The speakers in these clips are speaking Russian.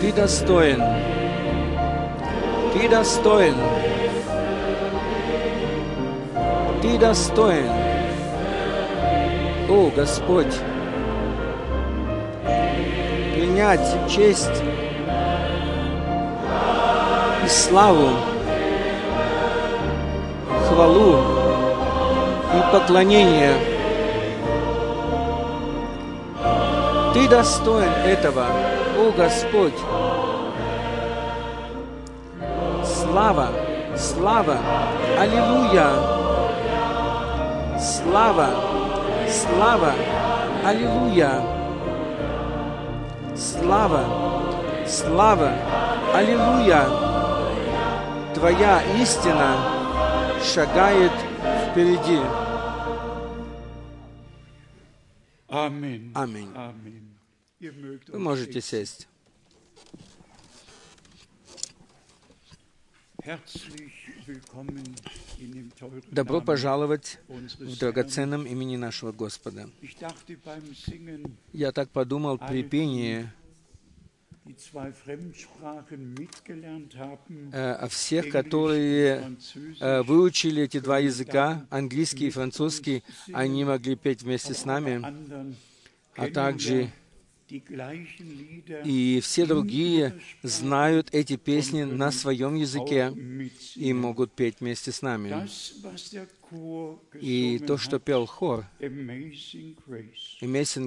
Ты достоин. Ты достоин. Ты достоин. О, Господь, принять честь и славу, хвалу и поклонение. Ты достоин этого, о Господь. Слава, слава, аллилуйя. Слава, слава, аллилуйя. Слава, слава, аллилуйя. Твоя истина шагает впереди. Вы можете сесть. Добро пожаловать в драгоценном имени нашего Господа. Я так подумал при пении э, о всех, которые э, выучили эти два языка, английский и французский, они могли петь вместе с нами, а также и все другие знают эти песни на своем языке и могут петь вместе с нами. И то, что пел хор Amazing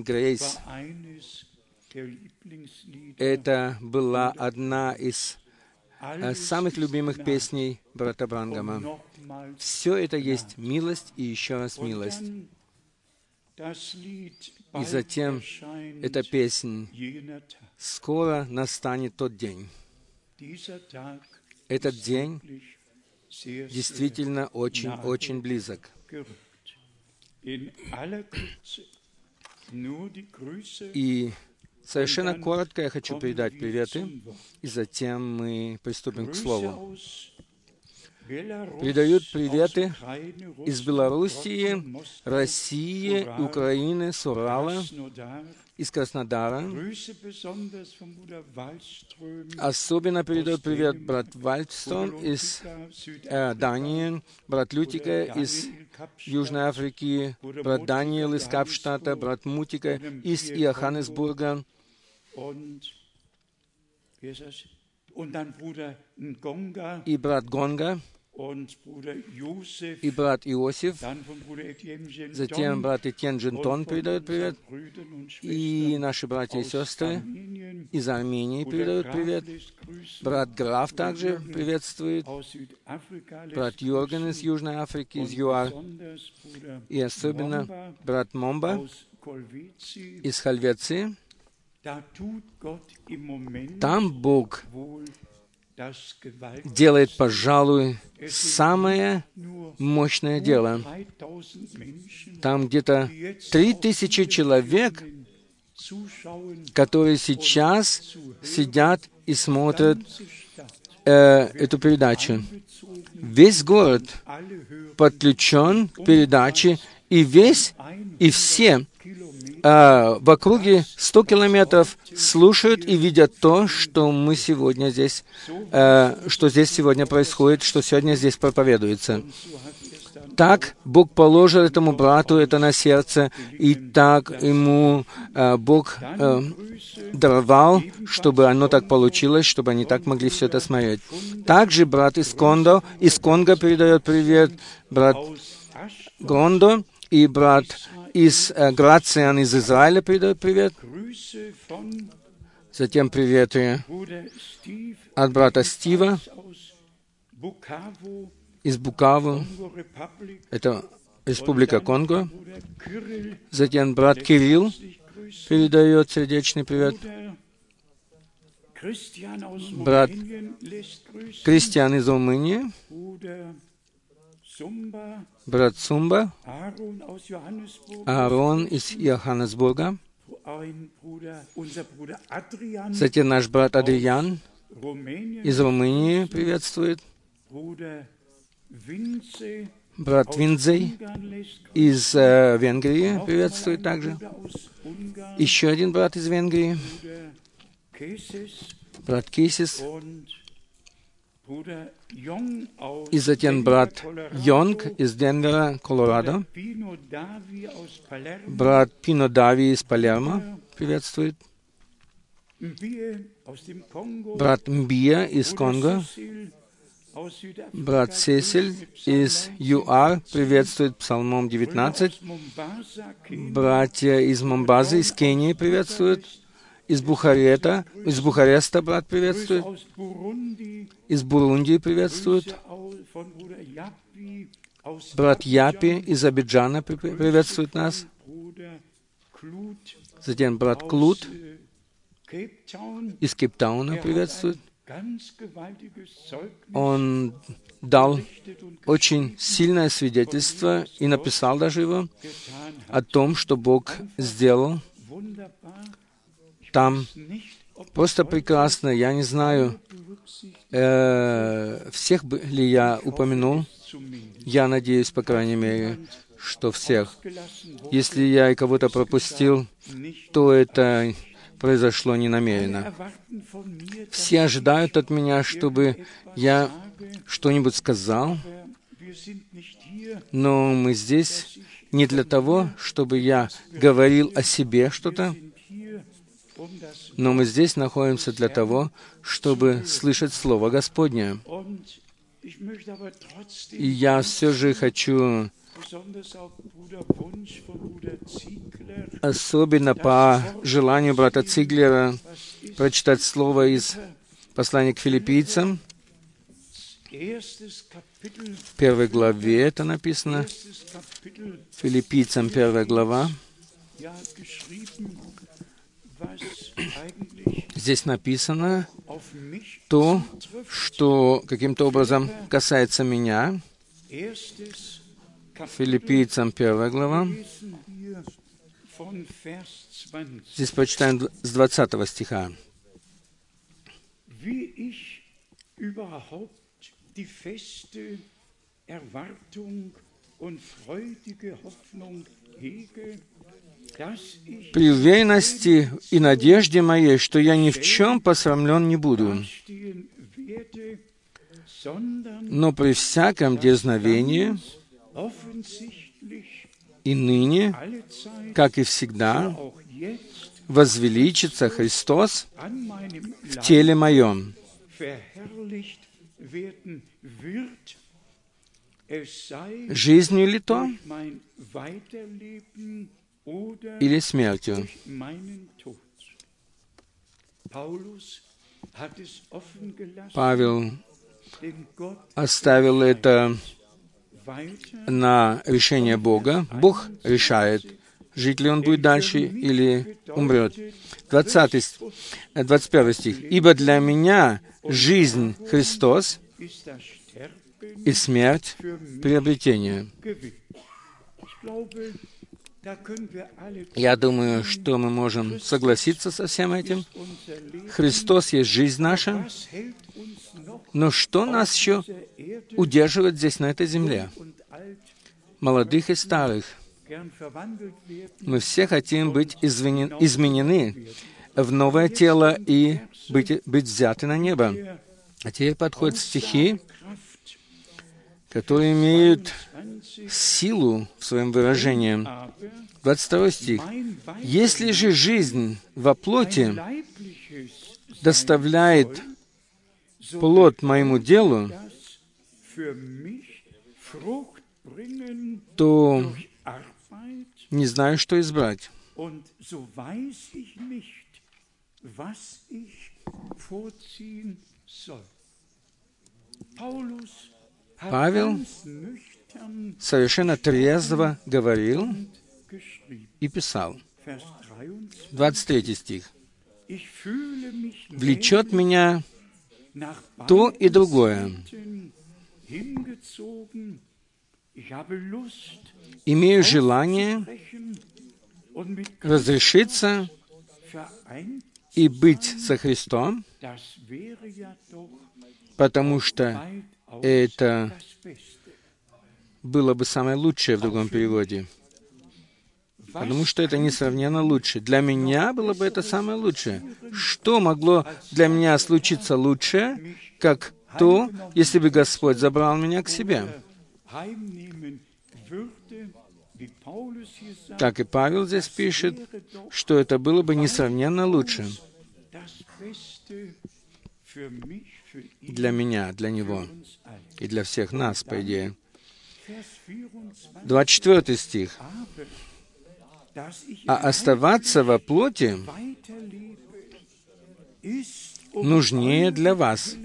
Grace, это была одна из э, самых любимых песней брата Брангама. Все это есть милость и еще раз милость. И затем эта Tag. «Скоро настанет тот день». Этот день действительно очень-очень близок. И совершенно коротко я хочу передать приветы, и затем мы приступим к Слову. Передают приветы из Белоруссии, России, Украины, с Урала, из Краснодара. Особенно передает привет брат Вальдстон из э, Дании, брат Лютика из Южной Африки, брат Даниил из Капштата, брат Мутика из Иоханнесбурга, и брат Гонга, и брат Иосиф. Затем брат Этьен Джентон передает привет. И наши братья и сестры из Армении передают привет. Брат Граф также приветствует. Брат Йорген из Южной Африки, из ЮАР. И особенно брат Момба из Хальвеции. Там Бог. Делает, пожалуй, самое мощное дело. 3000 Menschen, Там где-то три тысячи человек, которые сейчас сидят и смотрят э, эту передачу. Весь город подключен к передаче, и весь, и все Э, в округе 100 километров слушают и видят то, что мы сегодня здесь, э, что здесь сегодня происходит, что сегодня здесь проповедуется. Так Бог положил этому брату это на сердце, и так ему э, Бог Grüße даровал, чтобы оно так получилось, чтобы они так могли все это смотреть. Также брат из Кондо, из Конго передает привет, брат Гондо и брат из э, Грациан из Израиля передает привет. Затем приветы от брата Стива из Букаву, это Республика Конго. Затем брат Кирилл передает сердечный привет. Брат Кристиан из Румынии, брат Сумба, Аарон из Йоханнесбурга, затем наш брат Адриан из Румынии приветствует, брат Виндзей из э, Венгрии приветствует также, еще один брат из Венгрии, брат Кейсис, и затем брат Йонг из Денвера, Колорадо, брат Пино Дави из Палермо приветствует, брат Мбия из Конго, брат Сесиль из ЮАР приветствует Псалмом Brüder 19, aus Mombasa, Kenia, братья из Момбазы, из Кении приветствуют, из Бухарета, из Бухареста брат приветствует, из Бурундии приветствует, брат Япи из Абиджана при- при- приветствует нас, затем брат Клут из Кейптауна приветствует. Он дал очень сильное свидетельство и написал даже его о том, что Бог сделал. Там. Просто прекрасно. Я не знаю, э, всех ли я упомянул. Я надеюсь, по крайней мере, что всех. Если я и кого-то пропустил, то это произошло ненамеренно. Все ожидают от меня, чтобы я что-нибудь сказал, но мы здесь не для того, чтобы я говорил о себе что-то, но мы здесь находимся для того, чтобы слышать Слово Господне. И я все же хочу особенно по желанию брата Циглера прочитать слово из послания к филиппийцам. В первой главе это написано. Филиппийцам первая глава. Здесь написано то, что каким-то образом касается меня. Филиппийцам первая глава. lesen wir von Vers 20. Здесь прочитаем с 20 стиха. «При уверенности и надежде моей, что я ни в чем посрамлен не буду, но при всяком дерзновении и ныне, как и всегда, возвеличится Христос в теле моем, жизнью ли то или смертью». Павел оставил это на решение Бога. Бог решает, жить ли он будет дальше или умрет. 20, ст- э, 21 стих. «Ибо для меня жизнь Христос и смерть приобретение». Я думаю, что мы можем согласиться со всем этим. Христос есть жизнь наша, но что нас еще удерживает здесь, на этой земле? Молодых и старых. Мы все хотим быть извинен- изменены в новое тело и быть, быть взяты на небо. А теперь подходят стихи, которые имеют 20, силу в своем выражении. aber 22 стих. «Если же жизнь во плоти доставляет плод моему делу, то не знаю, что избрать. Павел Совершенно трезво говорил и писал. Vers 23. 23 стих. «Влечет меня то и другое. Имею желание разрешиться и быть со Христом, потому что это было бы самое лучшее в другом переводе. потому что это несравненно лучше. Для меня было бы это самое лучшее. Что могло для меня случиться лучше, как то, если бы Господь забрал меня к себе? Так и Павел здесь пишет, что это было бы несравненно лучше для меня, для него и для всех нас, по идее. 24 стих. «А оставаться во плоти нужнее для вас,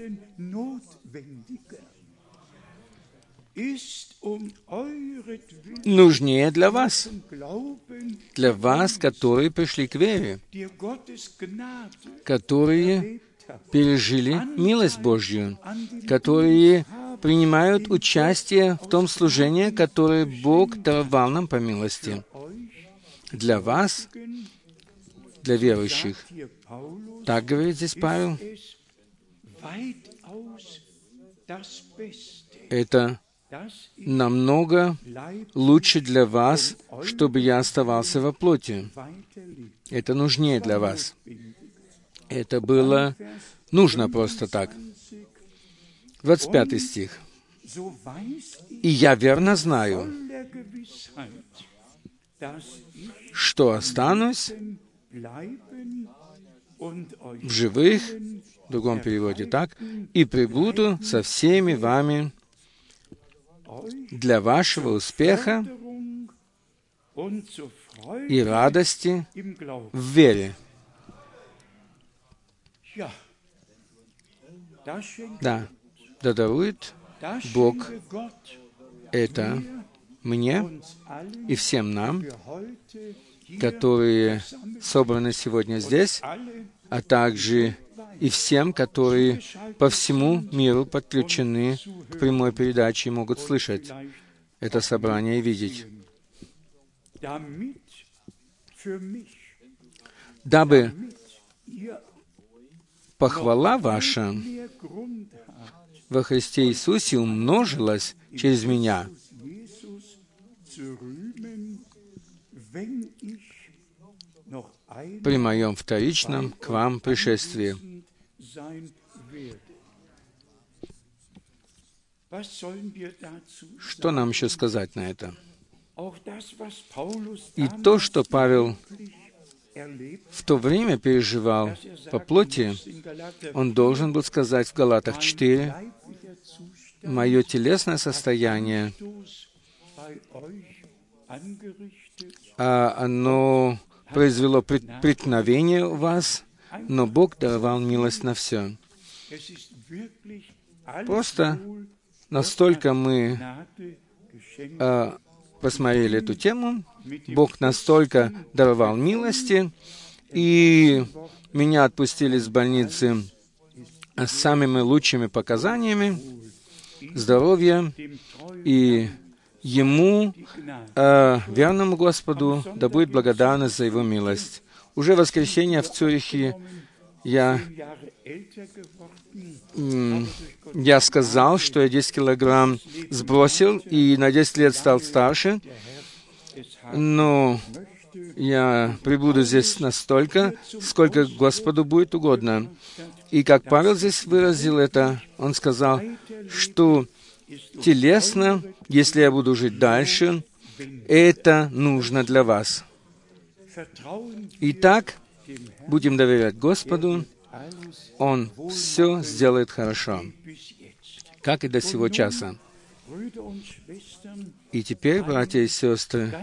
нужнее для вас, для вас, которые пришли к вере, которые пережили милость Божью, которые принимают участие в том служении, которое Бог даровал нам по милости. Для вас, для верующих, так говорит здесь Павел, это намного лучше для вас, чтобы я оставался во плоти. Это нужнее для вас. Это было нужно просто так. 25 стих. «И я верно знаю, что останусь в живых, в другом переводе так, и прибуду со всеми вами для вашего успеха и радости в вере. Да, да дарует Бог это мне и всем нам, которые собраны сегодня здесь, а также и всем, которые по всему миру подключены к прямой передаче и могут слышать это собрание и видеть. Дабы похвала ваша во Христе Иисусе умножилась через меня. при моем вторичном к вам пришествии. Что нам еще сказать на это? И то, что Павел в то время переживал по плоти, он должен был сказать в Галатах 4, «Мое телесное состояние, а оно произвело преткновение у вас, но Бог давал милость на все». Просто настолько мы а, посмотрели эту тему, Бог настолько даровал милости, и меня отпустили из больницы с самыми лучшими показаниями здоровья, и Ему, э, верному Господу, да будет благодарность за Его милость. Уже в воскресенье в Цюрихе я, я сказал, что я 10 килограмм сбросил и на 10 лет стал старше, но я прибуду здесь настолько, сколько Господу будет угодно. И как Павел здесь выразил это, он сказал, что телесно, если я буду жить дальше, это нужно для вас. Итак, будем доверять Господу, Он все сделает хорошо, как и до сего часа. И теперь, братья и сестры,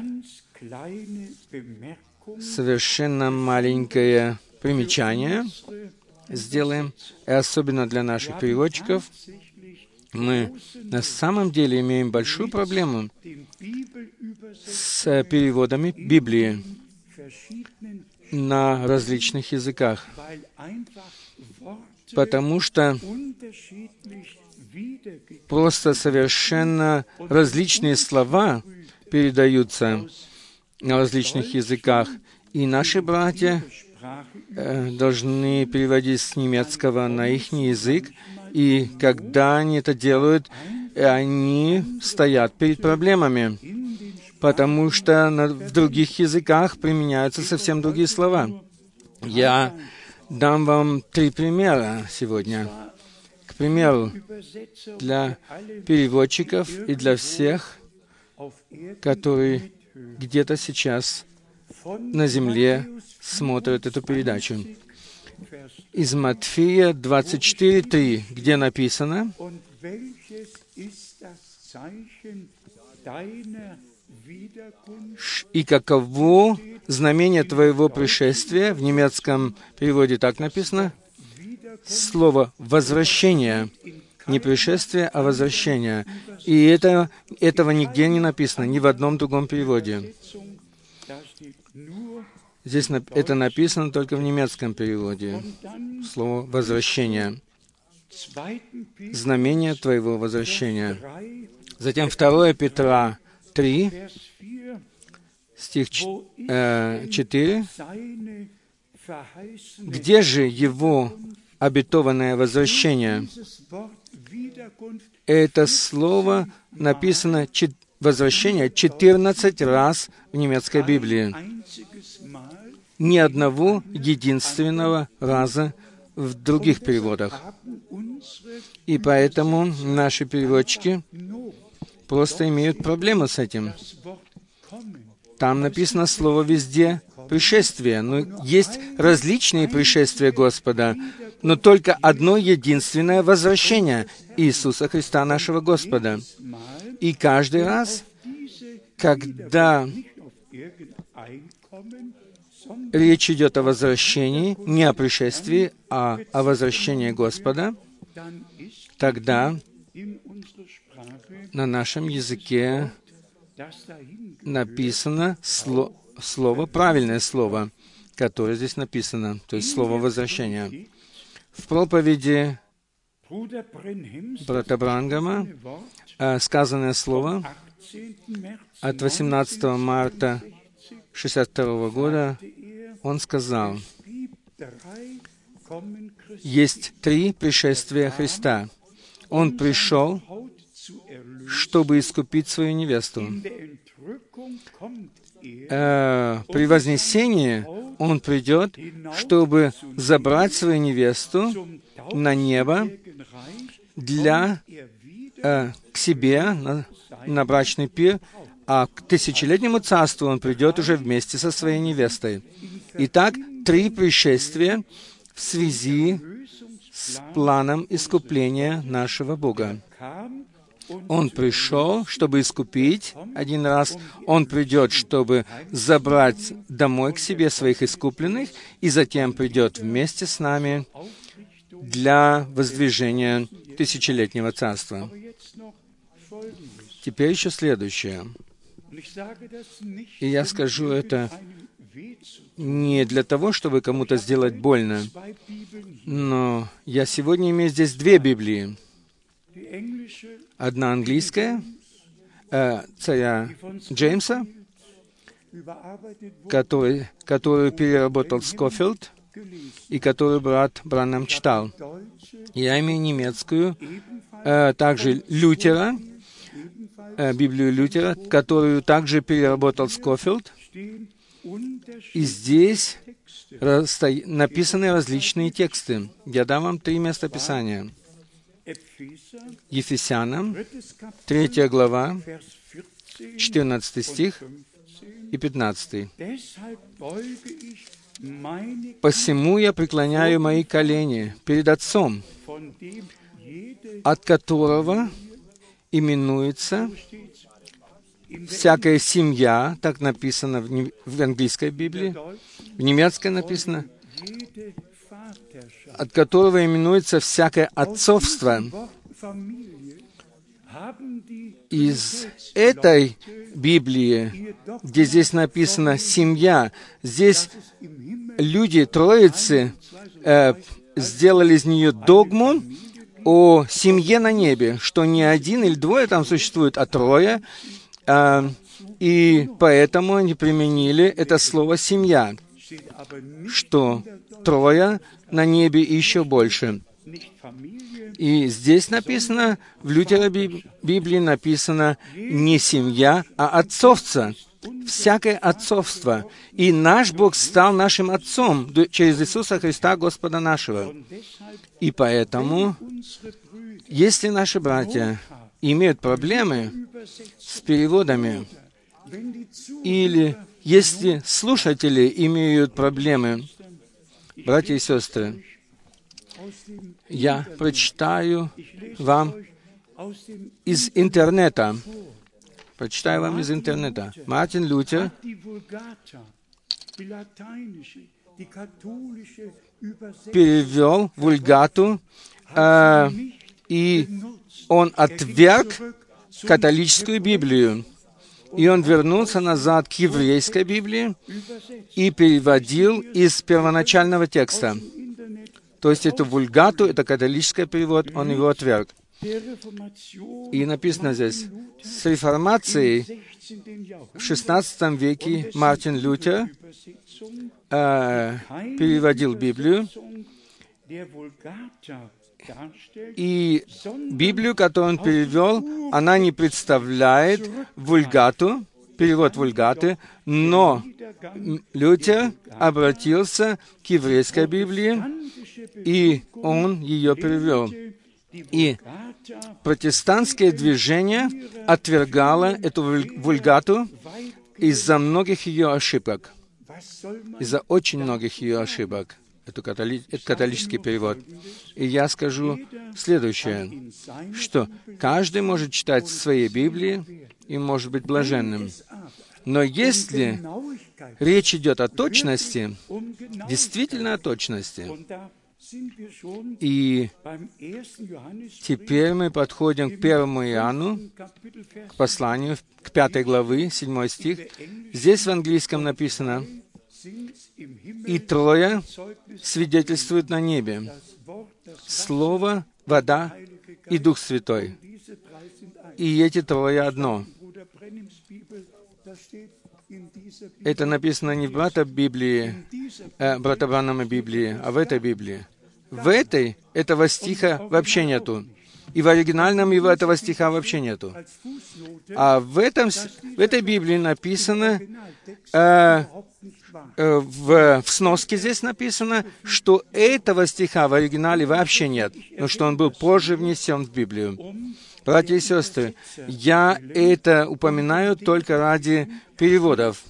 совершенно маленькое примечание сделаем, и особенно для наших переводчиков. Мы на самом деле имеем большую проблему с переводами Библии на различных языках, потому что просто совершенно различные слова передаются на различных языках, и наши братья э, должны переводить с немецкого на их язык, и когда они это делают, они стоят перед проблемами. потому что на, в других языках применяются совсем другие слова. Я дам вам три примера сегодня. К примеру, для переводчиков и для всех, которые где-то сейчас на земле смотрят эту передачу. Из Матфея 24.3, где написано, и каково знамение твоего пришествия, в немецком переводе так написано, слово «возвращение», не пришествие, а возвращение. И это, этого нигде не написано, ни в одном другом переводе. Здесь это написано только в немецком переводе. Слово «возвращение». Знамение твоего возвращения. Затем 2 Петра 3, стих 4. Где же его обетованное возвращение? Это слово написано возвращение 14 раз в немецкой Библии. Ни одного единственного раза в других переводах. И поэтому наши переводчики просто имеют проблемы с этим. Там написано слово везде «пришествие». Но есть различные пришествия Господа, но только одно единственное возвращение Иисуса Христа нашего Господа. И каждый раз, когда речь идет о возвращении, не о пришествии, а о возвращении Господа, тогда на нашем языке написано сло, слово, правильное слово, которое здесь написано, то есть слово возвращения. В проповеди брата Брангама э, сказанное слово от 18 марта 1962 года, он сказал, есть три пришествия Христа. Он пришел, чтобы искупить свою невесту. Э, при вознесении он придет, чтобы забрать свою невесту на небо для э, к себе на, на брачный пир, а к тысячелетнему царству он придет уже вместе со своей невестой. Итак, три пришествия в связи с планом искупления нашего Бога. Он пришел, чтобы искупить один раз. Он придет, чтобы забрать домой к себе своих искупленных, и затем придет вместе с нами для воздвижения тысячелетнего царства. Теперь еще следующее. И я скажу это не для того, чтобы кому-то сделать больно, но я сегодня имею здесь две Библии. Одна английская, э, царя Джеймса, который, которую переработал Скофилд, и которую брат Браннам читал. Я имею немецкую, э, также Лютера, э, Библию Лютера, которую также переработал Скофилд. И здесь написаны различные тексты. Я дам вам три места Писания. Ефесянам, 3 глава, 14 стих и 15. «Посему я преклоняю мои колени перед Отцом, от которого именуется всякая семья, так написано в, в английской Библии, в немецкой написано, от которого именуется всякое отцовство. Из этой Библии, где здесь написано «семья», здесь люди Троицы э, сделали из нее догму о семье на небе, что не один или двое там существует, а трое, э, и поэтому они применили это слово «семья», что трое на небе и еще больше. И здесь написано, в Лютера Библии написано не семья, а отцовца, всякое отцовство. И наш Бог стал нашим отцом через Иисуса Христа, Господа нашего. И поэтому, если наши братья имеют проблемы с переводами, или если слушатели имеют проблемы, братья и сестры, я прочитаю вам из интернета. Прочитаю вам из интернета. Мартин Лютер перевел вульгату, э, и он отверг католическую Библию. И он вернулся назад к еврейской Библии и переводил из первоначального текста. То есть это вульгату, это католический перевод, он его отверг. И написано здесь, с реформацией в XVI веке Мартин Лютер э, переводил Библию, и Библию, которую он перевел, она не представляет вульгату, перевод вульгаты, но Лютер обратился к еврейской Библии, и он ее перевел. И протестантское движение отвергало эту вульгату из-за многих ее ошибок, из-за очень многих ее ошибок. Это, католи... католический перевод. И я скажу следующее, что каждый может читать свои Библии и может быть блаженным. Но если речь идет о точности, действительно о точности, и теперь мы подходим к первому Иоанну, к посланию, к пятой главы, седьмой стих. Здесь в английском написано, «И трое свидетельствуют на небе, Слово, вода и Дух Святой. И эти трое одно». Это написано не в брата Библии, э, брата Бранама Библии, а в этой Библии. В этой этого стиха вообще нету. И в оригинальном его этого стиха вообще нету. А в, этом, в этой Библии написано, э, э, в, в сноске здесь написано, что этого стиха в оригинале вообще нет, но что он был позже внесен в Библию. Братья и сестры, я это упоминаю только ради переводов.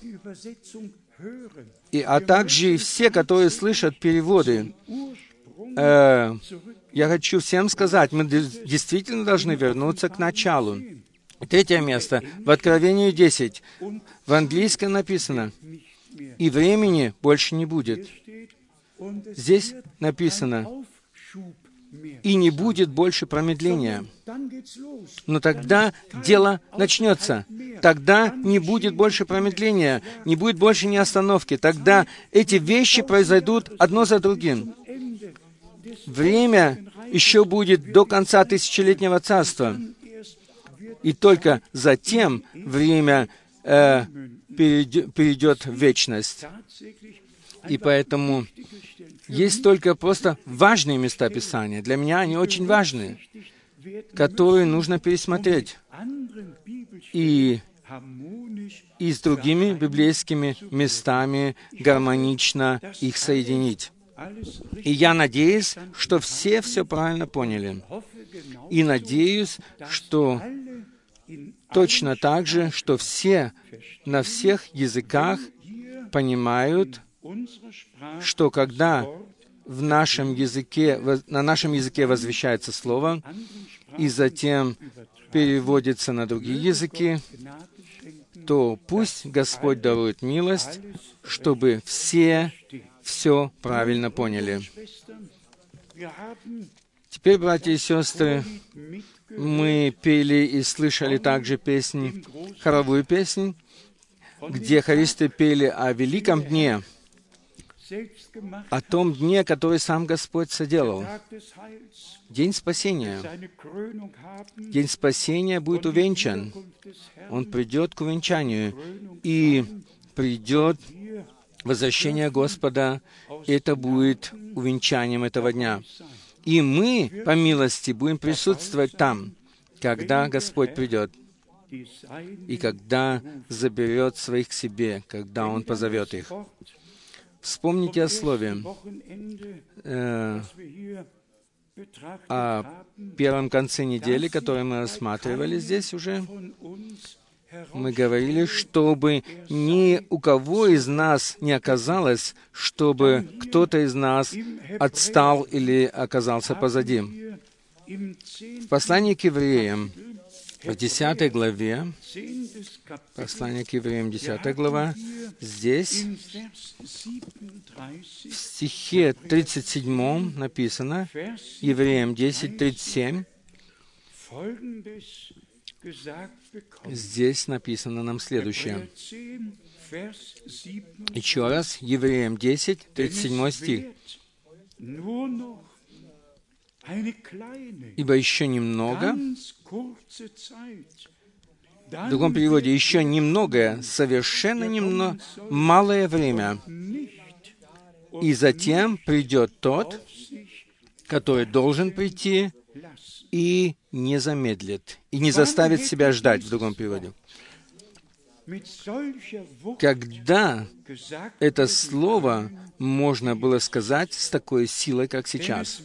И, а также и все, которые слышат переводы. Э, я хочу всем сказать, мы действительно должны вернуться к началу. Третье место. В Откровении 10. В английском написано, «И времени больше не будет». Здесь написано, и не будет больше промедления. Но тогда дело начнется. Тогда не будет больше промедления, не будет больше ни остановки. Тогда эти вещи произойдут одно за другим. Время еще будет до конца тысячелетнего царства. И только затем время э, перейдет в вечность. И поэтому есть только просто важные места Писания. Для меня они очень важны, которые нужно пересмотреть. И, и с другими библейскими местами гармонично их соединить. И я надеюсь, что все все правильно поняли. И надеюсь, что точно так же, что все на всех языках понимают что когда в нашем языке, на нашем языке возвещается Слово, и затем переводится на другие языки, то пусть Господь дарует милость, чтобы все все правильно поняли. Теперь, братья и сестры, мы пели и слышали также песни, хоровую песнь, где хористы пели о великом дне — о том дне, который сам Господь соделал. День спасения. День спасения будет увенчан. Он придет к увенчанию. И придет возвращение Господа, это будет увенчанием этого дня. И мы, по милости, будем присутствовать там, когда Господь придет и когда заберет своих к себе, когда Он позовет их. Вспомните о слове, э, о первом конце недели, которое мы рассматривали здесь уже. Мы говорили, чтобы ни у кого из нас не оказалось, чтобы кто-то из нас отстал или оказался позади. В послании к евреям, в 10 главе, послание к евреям, 10 глава, здесь, в стихе 37 написано, евреям 10, 37, здесь написано нам следующее. Еще раз, Евреям 10, 37 стих. Ибо еще немного, в другом переводе, еще немногое, совершенно немного, малое время, и затем придет тот, который должен прийти, и не замедлит, и не заставит себя ждать, в другом переводе. Когда это слово можно было сказать с такой силой, как сейчас?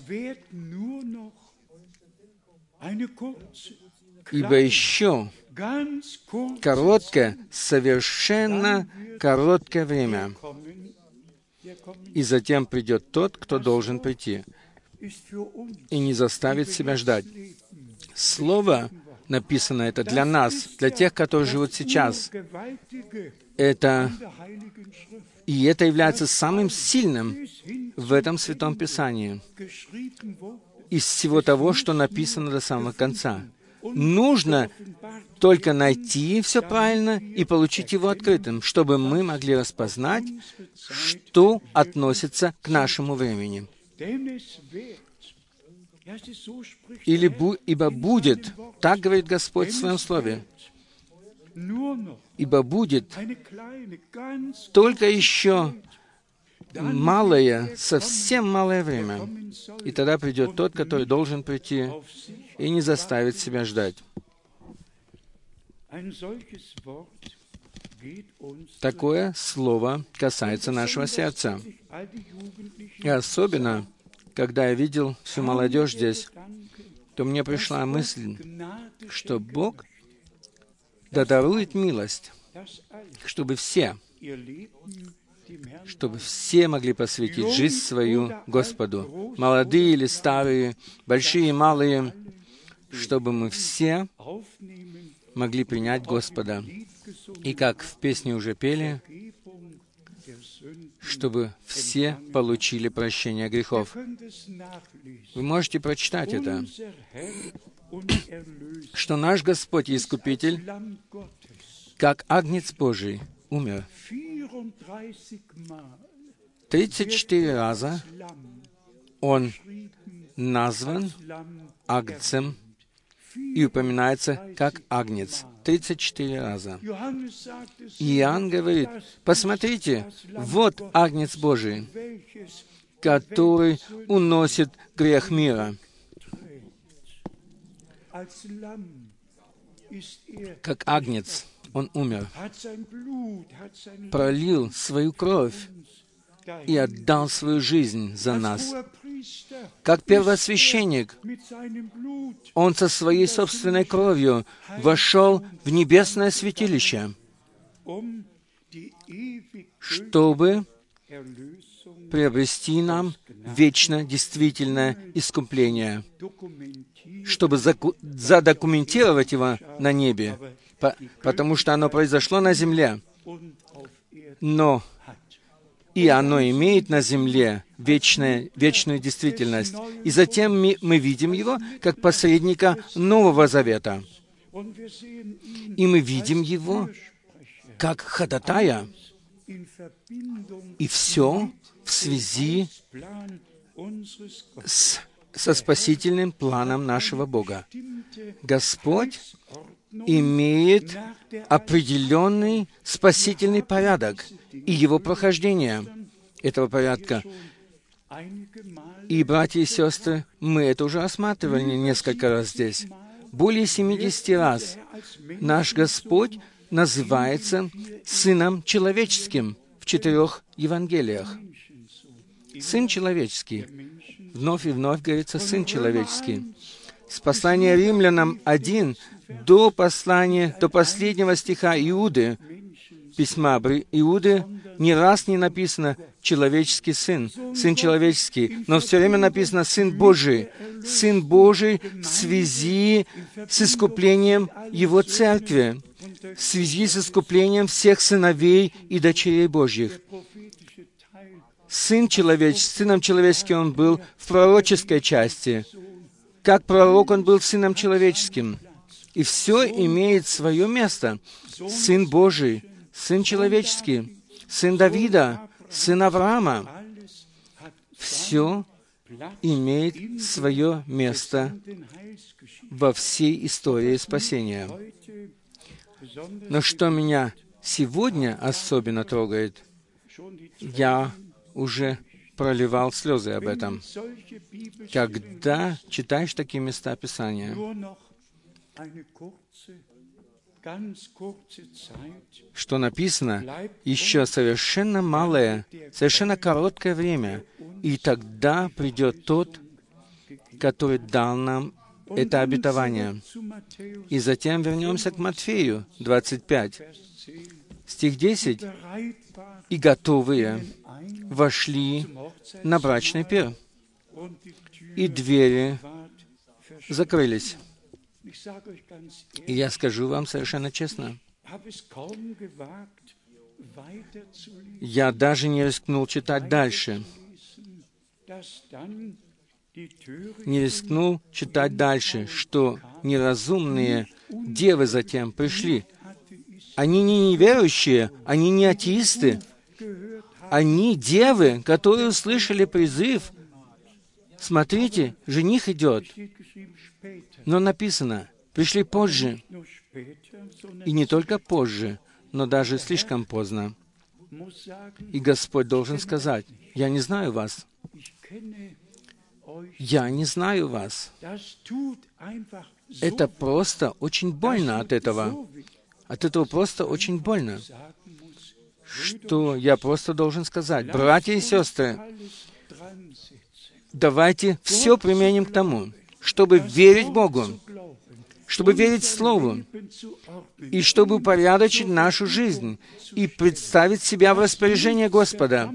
Ибо еще короткое, совершенно короткое время, и затем придет тот, кто должен прийти, и не заставит себя ждать. Слово написано это для нас, для тех, которые живут сейчас. Это и это является самым сильным в этом Святом Писании из всего того, что написано до самого конца. Нужно только найти все правильно и получить его открытым, чтобы мы могли распознать, что относится к нашему времени. Или бу, ибо будет, так говорит Господь в Своем Слове, ибо будет только еще малое, совсем малое время, и тогда придет тот, который должен прийти и не заставит себя ждать. Такое слово касается нашего сердца. И особенно когда я видел всю молодежь здесь, то мне пришла мысль, что Бог дарует милость, чтобы все, чтобы все могли посвятить жизнь свою Господу, молодые или старые, большие и малые, чтобы мы все могли принять Господа. И как в песне уже пели, чтобы все получили прощение грехов. Вы можете прочитать это, что наш Господь Искупитель, как Агнец Божий, умер. 34 раза Он назван Агнцем и упоминается как Агнец. 34 раза. Иоанн говорит, посмотрите, вот Агнец Божий, который уносит грех мира. Как Агнец, он умер, пролил свою кровь и отдал свою жизнь за нас. Как первосвященник, он со своей собственной кровью вошел в небесное святилище, чтобы приобрести нам вечно действительное искупление, чтобы задокументировать его на небе, потому что оно произошло на земле, но и оно имеет на земле вечное, вечную действительность. И затем мы, мы видим его как посредника Нового Завета. И мы видим его как ходатая. И все в связи с, со спасительным планом нашего Бога. Господь имеет определенный спасительный порядок, и его прохождение этого порядка И, братья и сестры, мы это уже осматривали несколько раз здесь. Более 70 раз наш Господь называется Сыном Человеческим в четырех Евангелиях. Сын Человеческий. Вновь и вновь говорится Сын Человеческий. С послания римлянам 1 до послания, до последнего стиха Иуды, письма Иуды, ни раз не написано «человеческий сын», «сын человеческий», но все время написано «сын Божий», «сын Божий» в связи с искуплением Его Церкви, в связи с искуплением всех сыновей и дочерей Божьих. Сын человеческий, сыном человеческим он был в пророческой части. Как пророк он был сыном человеческим. И все имеет свое место. Сын Божий, Сын человеческий, Сын Давида, Сын Авраама. Все имеет свое место во всей истории спасения. Но что меня сегодня особенно трогает, я уже проливал слезы об этом. Когда читаешь такие места Писания, что написано, еще совершенно малое, совершенно короткое время, и тогда придет тот, который дал нам это обетование. И затем вернемся к Матфею 25, стих 10. «И готовые вошли на брачный пир, и двери закрылись». И я скажу вам совершенно честно, я даже не рискнул читать дальше. Не рискнул читать дальше, что неразумные девы затем пришли. Они не неверующие, они не атеисты. Они девы, которые услышали призыв. Смотрите, жених идет. Но написано, пришли позже. И не только позже, но даже слишком поздно. И Господь должен сказать, «Я не знаю вас. Я не знаю вас». Это просто очень больно от этого. От этого просто очень больно. Что я просто должен сказать, братья и сестры, давайте все применим к тому, чтобы верить Богу, чтобы верить Слову, и чтобы упорядочить нашу жизнь и представить себя в распоряжение Господа,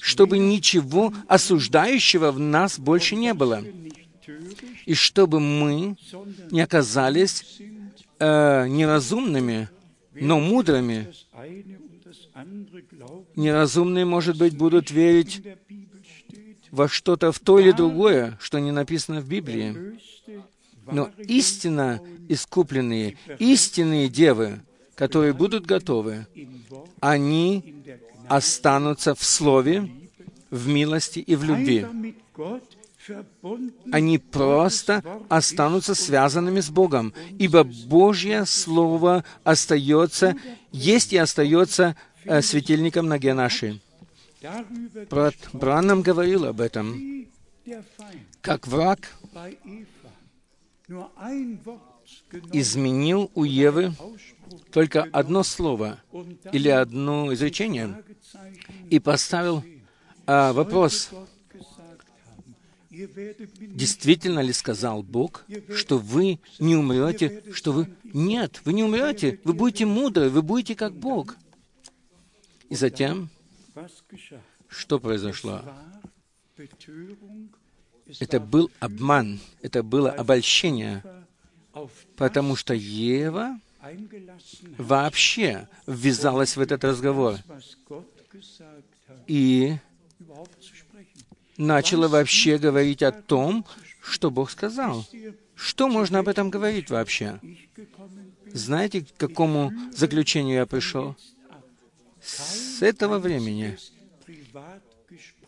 чтобы ничего осуждающего в нас больше не было, и чтобы мы не оказались э, неразумными, но мудрыми. Неразумные, может быть, будут верить во что-то в то или другое, что не написано в Библии. Но истинно искупленные, истинные девы, которые будут готовы, они останутся в Слове, в милости и в любви. Они просто останутся связанными с Богом, ибо Божье Слово остается, есть и остается светильником ноге нашей. Брат Браннам говорил об этом, как враг изменил у Евы только одно слово или одно изречение и поставил а, вопрос, действительно ли сказал Бог, что вы не умрете, что вы... Нет, вы не умрете, вы будете мудры, вы будете как Бог. И затем что произошло? Это был обман, это было обольщение, потому что Ева вообще ввязалась в этот разговор и начала вообще говорить о том, что Бог сказал. Что можно об этом говорить вообще? Знаете, к какому заключению я пришел? С этого времени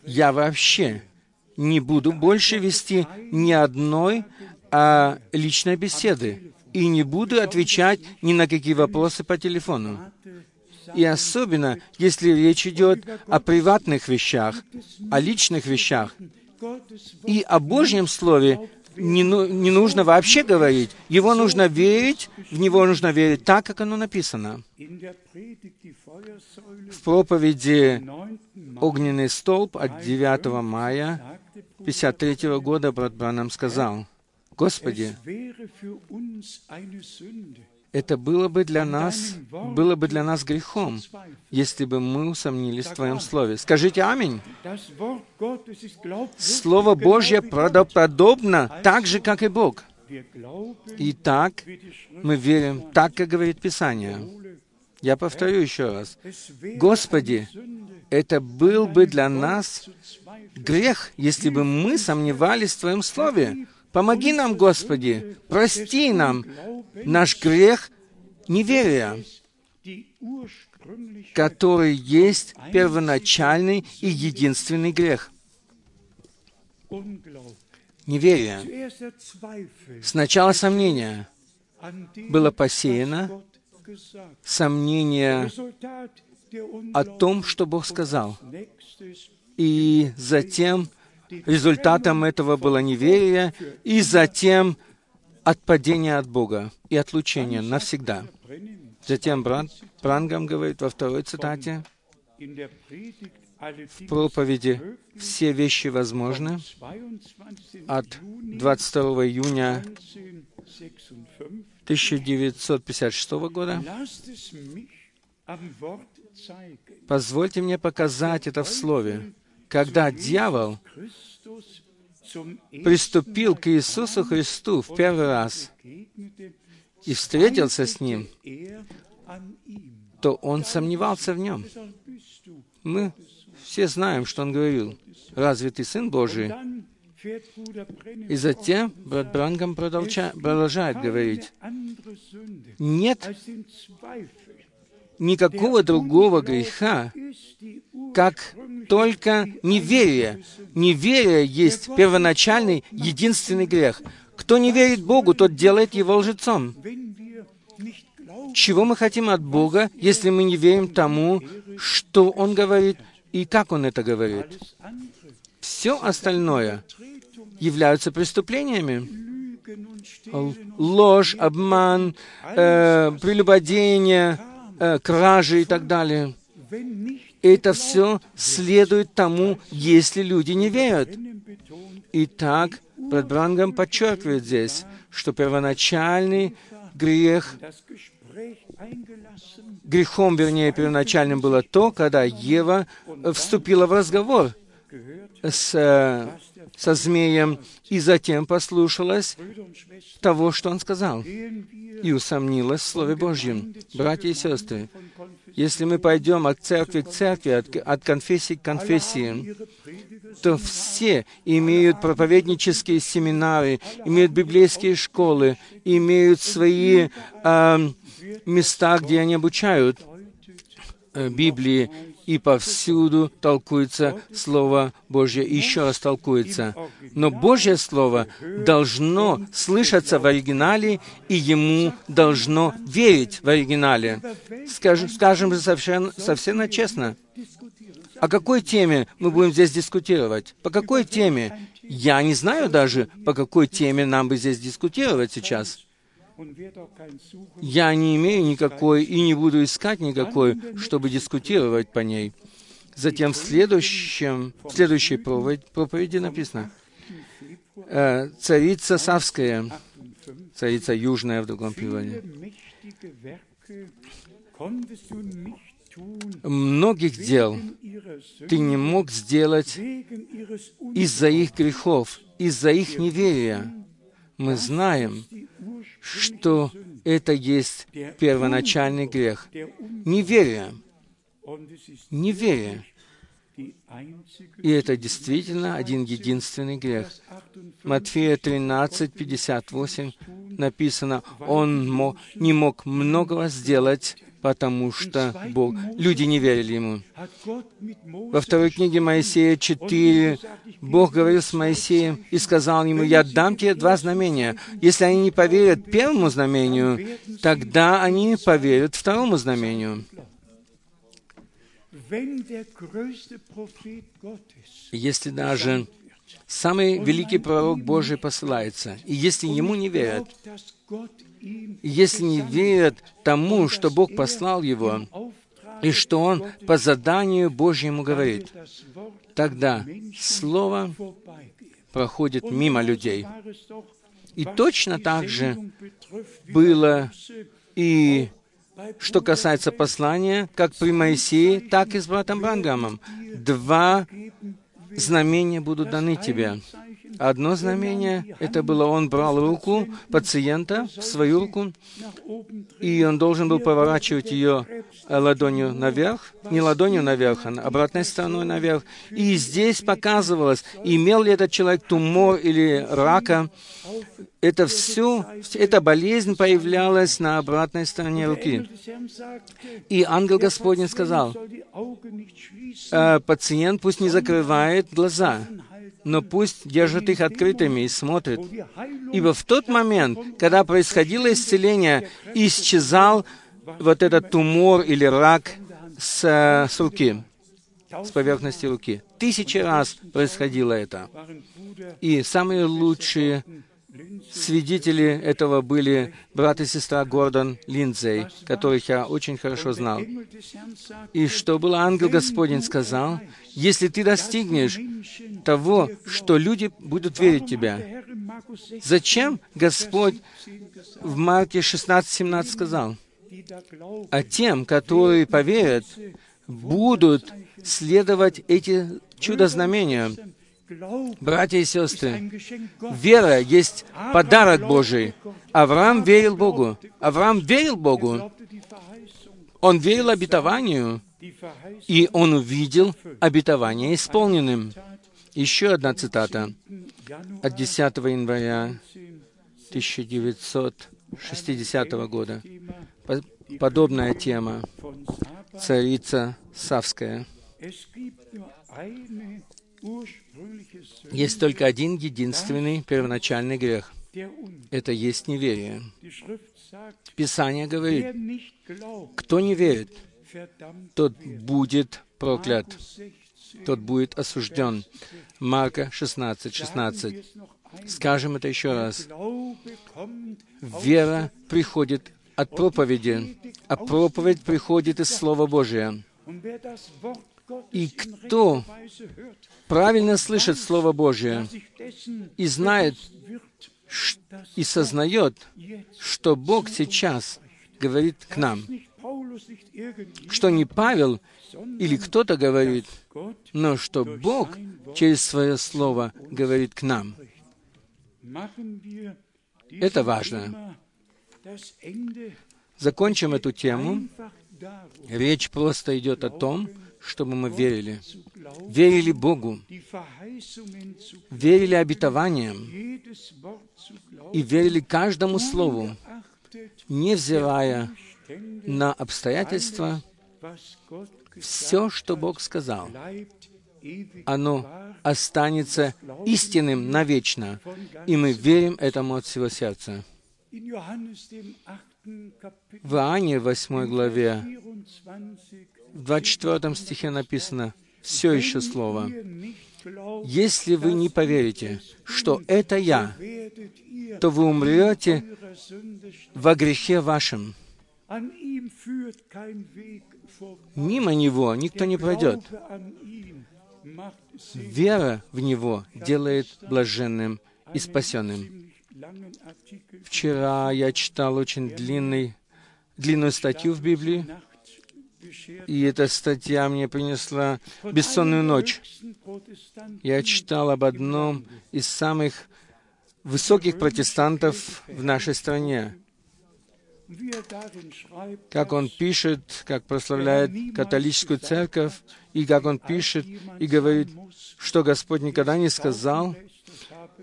я вообще не буду больше вести ни одной а, личной беседы и не буду отвечать ни на какие вопросы по телефону. И особенно, если речь идет о приватных вещах, о личных вещах. И о Божьем Слове не, ну, не нужно вообще говорить. Его нужно верить, в него нужно верить так, как оно написано. В проповеди «Огненный столб» от 9 мая 1953 года брат Бранам сказал, «Господи, это было бы для нас, было бы для нас грехом, если бы мы усомнились в Твоем Слове. Скажите «Аминь». Слово Божье правдоподобно так же, как и Бог. И так мы верим так, как говорит Писание. Я повторю еще раз. Господи, это был бы для нас грех, если бы мы сомневались в Твоем Слове. Помоги нам, Господи, прости нам наш грех неверия, который есть первоначальный и единственный грех. Неверие. Сначала сомнение было посеяно, сомнение о том, что Бог сказал. И затем Результатом этого было неверие и затем отпадение от Бога и отлучение навсегда. Затем брат Прангам говорит во второй цитате, в проповеди «Все вещи возможны» от 22 июня 1956 года. Позвольте мне показать это в Слове когда дьявол приступил к Иисусу Христу в первый раз и встретился с Ним, то он сомневался в Нем. Мы все знаем, что он говорил. «Разве ты Сын Божий?» И затем брат Брангам продолжает говорить, «Нет никакого другого греха, как только неверие. Неверие есть первоначальный, единственный грех. Кто не верит Богу, тот делает его лжецом. Чего мы хотим от Бога, если мы не верим тому, что Он говорит и как Он это говорит? Все остальное являются преступлениями. Ложь, обман, э, прелюбодение — э, кражи и так далее. Это все следует тому, если люди не верят. Итак, Брат Брангам подчеркивает здесь, что первоначальный грех, грехом, вернее, первоначальным было то, когда Ева вступила в разговор с, э, со змеем и затем послушалась того, что он сказал, и усомнилась в Слове Божьем. Братья и сестры, если мы пойдем от церкви к церкви, от, от конфессии к конфессии, то все имеют проповеднические семинары, имеют библейские школы, имеют свои э, места, где они обучают э, Библии, и повсюду толкуется Слово Божье, еще раз толкуется. Но Божье Слово должно слышаться в оригинале, и ему должно верить в оригинале. Скажем, скажем же совсем, совсем честно, о какой теме мы будем здесь дискутировать? По какой теме? Я не знаю даже, по какой теме нам бы здесь дискутировать сейчас. Я не имею никакой и не буду искать никакой, чтобы дискутировать по ней. Затем в, следующем, в следующей проповеди, написано, э, царица Савская, царица Южная в другом переводе, многих дел ты не мог сделать из-за их грехов, из-за их неверия. Мы знаем, что это есть первоначальный грех. Неверие. Неверие. И это действительно один единственный грех. Матфея 13, 58 написано, «Он не мог многого сделать потому что Бог, люди не верили Ему. Во второй книге Моисея 4 Бог говорил с Моисеем и сказал ему, «Я дам тебе два знамения. Если они не поверят первому знамению, тогда они поверят второму знамению». Если даже самый великий пророк Божий посылается, и если ему не верят, если не верят тому, что Бог послал его, и что он по заданию Божьему говорит, тогда Слово проходит мимо людей. И точно так же было и что касается послания, как при Моисее, так и с братом Брангамом. Два знамения будут даны тебе. Одно знамение, это было, он брал руку пациента, в свою руку, и он должен был поворачивать ее ладонью наверх, не ладонью наверх, а обратной стороной наверх. И здесь показывалось, имел ли этот человек тумор или рака. Это все, эта болезнь появлялась на обратной стороне руки. И ангел Господень сказал, «Э, пациент пусть не закрывает глаза, но пусть держит их открытыми и смотрит. Ибо в тот момент, когда происходило исцеление, исчезал вот этот тумор или рак с, с руки, с поверхности руки. Тысячи раз происходило это. И самые лучшие Свидетели этого были брат и сестра Гордон Линдзей, которых я очень хорошо знал. И что был ангел Господень сказал, если ты достигнешь того, что люди будут верить в тебя, зачем Господь в Марке 16-17 сказал? А тем, которые поверят, будут следовать эти чудо-знамения, Братья и сестры, вера есть подарок Божий. Авраам верил Богу. Авраам верил Богу. Он верил обетованию, и он увидел обетование исполненным. Еще одна цитата от 10 января 1960 года. Подобная тема. Царица Савская. Есть только один единственный первоначальный грех. Это есть неверие. Писание говорит, кто не верит, тот будет проклят, тот будет осужден. Марка 16, 16. Скажем это еще раз. Вера приходит от проповеди, а проповедь приходит из Слова Божия. И кто правильно слышит Слово Божие и знает и сознает, что Бог сейчас говорит к нам, что не Павел или кто-то говорит, но что Бог через свое Слово говорит к нам. Это важно. Закончим эту тему. Речь просто идет о том, чтобы мы верили. Верили Богу, верили обетованиям и верили каждому слову, невзирая на обстоятельства, все, что Бог сказал, оно останется истинным навечно, и мы верим этому от всего сердца. В Иоанне, 8 главе, в 24 стихе написано все еще слово. «Если вы не поверите, что это Я, то вы умрете во грехе вашем. Мимо Него никто не пройдет. Вера в Него делает блаженным и спасенным. Вчера я читал очень длинный, длинную статью в Библии, и эта статья мне принесла бессонную ночь. Я читал об одном из самых высоких протестантов в нашей стране. Как он пишет, как прославляет католическую церковь, и как он пишет и говорит, что Господь никогда не сказал,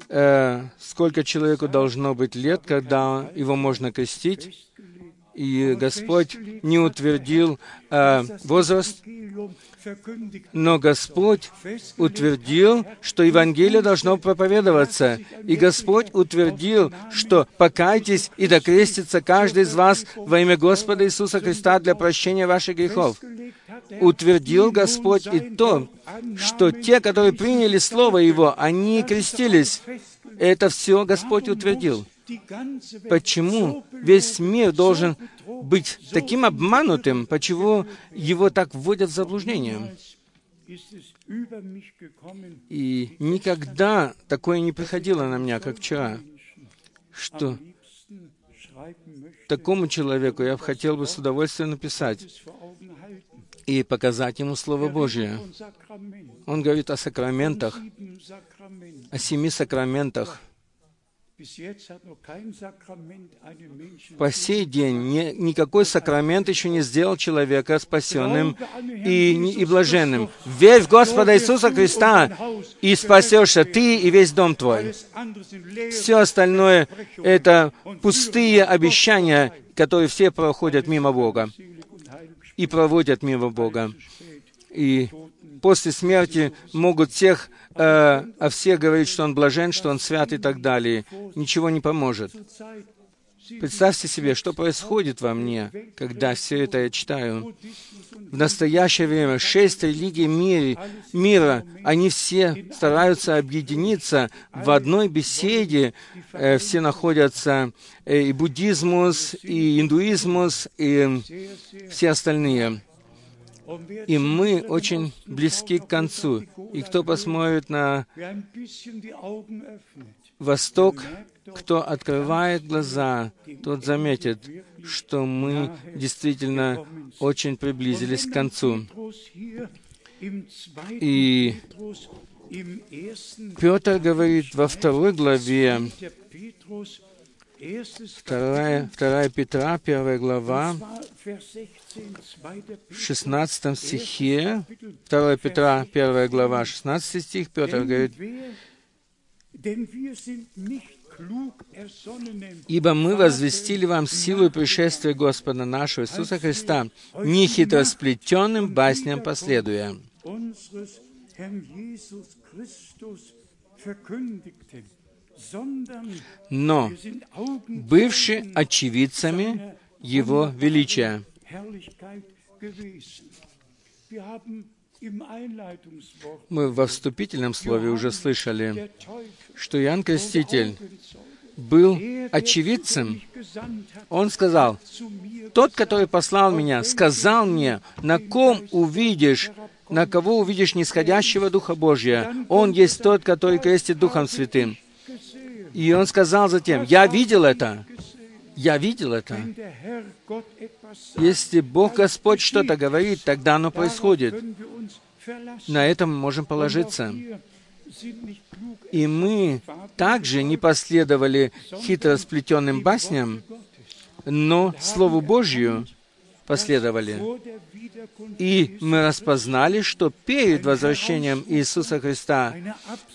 э, сколько человеку должно быть лет, когда его можно крестить, и Господь не утвердил э, возраст, но Господь утвердил, что Евангелие должно проповедоваться. И Господь утвердил, что покайтесь и докрестится каждый из вас во имя Господа Иисуса Христа для прощения ваших грехов. утвердил Господь и то, что те, которые приняли Слово Его, они крестились. Это все Господь утвердил. Почему весь мир должен быть таким обманутым? Почему его так вводят в заблуждение? И никогда такое не приходило на меня, как вчера, что такому человеку я хотел бы с удовольствием написать и показать ему Слово Божье. Он говорит о сакраментах, о семи сакраментах. По сей день ни, никакой сакрамент еще не сделал человека спасенным и, и блаженным. Верь в Господа Иисуса Христа, и спасешься ты и весь дом твой. Все остальное — это пустые обещания, которые все проходят мимо Бога и проводят мимо Бога. И после смерти могут всех э, о всех говорить, что он блажен, что он свят и так далее. Ничего не поможет. Представьте себе, что происходит во мне, когда все это я читаю. В настоящее время шесть религий мира, мира они все стараются объединиться в одной беседе. Э, все находятся э, и буддизмус, и индуизмус, и все остальные. И мы очень близки к концу. И кто посмотрит на Восток, кто открывает глаза, тот заметит, что мы действительно очень приблизились к концу. И Петр говорит во второй главе, вторая, вторая Петра, первая глава, в 16 стихе, 2 Петра, 1 глава, 16 стих, Петр говорит, «Ибо мы возвестили вам силу пришествия Господа нашего Иисуса Христа, не хитросплетенным басням последуя». Но, бывши очевидцами Его величия, мы во вступительном слове уже слышали, что Иоанн Креститель был очевидцем. Он сказал, «Тот, который послал меня, сказал мне, на ком увидишь, на кого увидишь нисходящего Духа Божия. Он есть тот, который крестит Духом Святым». И он сказал затем, «Я видел это, я видел это. Если Бог Господь что-то говорит, тогда оно происходит. На этом мы можем положиться. И мы также не последовали хитро сплетенным басням, но Слову Божью последовали. И мы распознали, что перед возвращением Иисуса Христа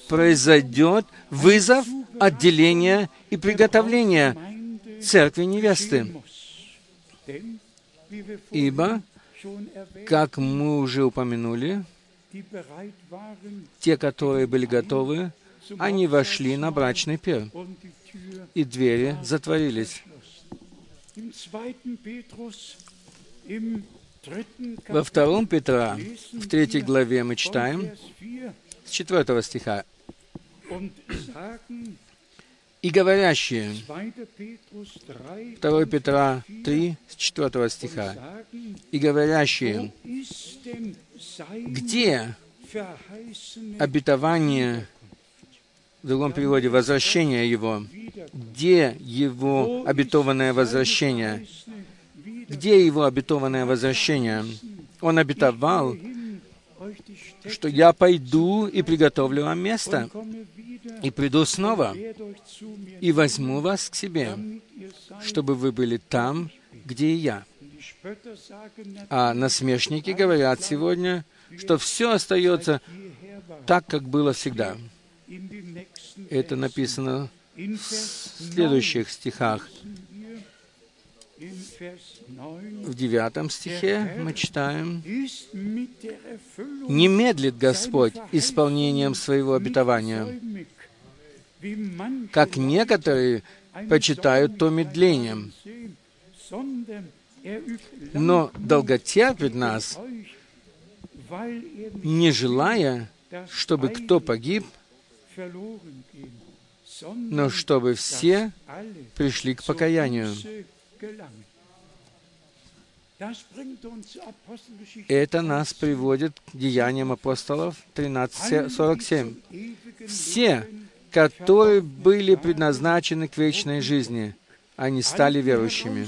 произойдет вызов, отделения и приготовления церкви невесты. Ибо, как мы уже упомянули, те, которые были готовы, они вошли на брачный пир, и двери затворились. Во втором Петра, в третьей главе мы читаем, с четвертого стиха, и говорящие. 2 Петра 3, с 4 стиха. И говорящие, где обетование, в другом переводе, возвращение Его, где Его обетованное возвращение? Где Его обетованное возвращение? Он обетовал, что я пойду и приготовлю вам место, и приду снова, и возьму вас к себе, чтобы вы были там, где и я. А насмешники говорят сегодня, что все остается так, как было всегда. Это написано в следующих стихах. В девятом стихе мы читаем, «Не медлит Господь исполнением своего обетования, как некоторые почитают то медлением, но долготерпит нас не желая, чтобы кто погиб, но чтобы все пришли к покаянию. Это нас приводит к Деяниям апостолов 13.47. Все, которые были предназначены к вечной жизни, они стали верующими.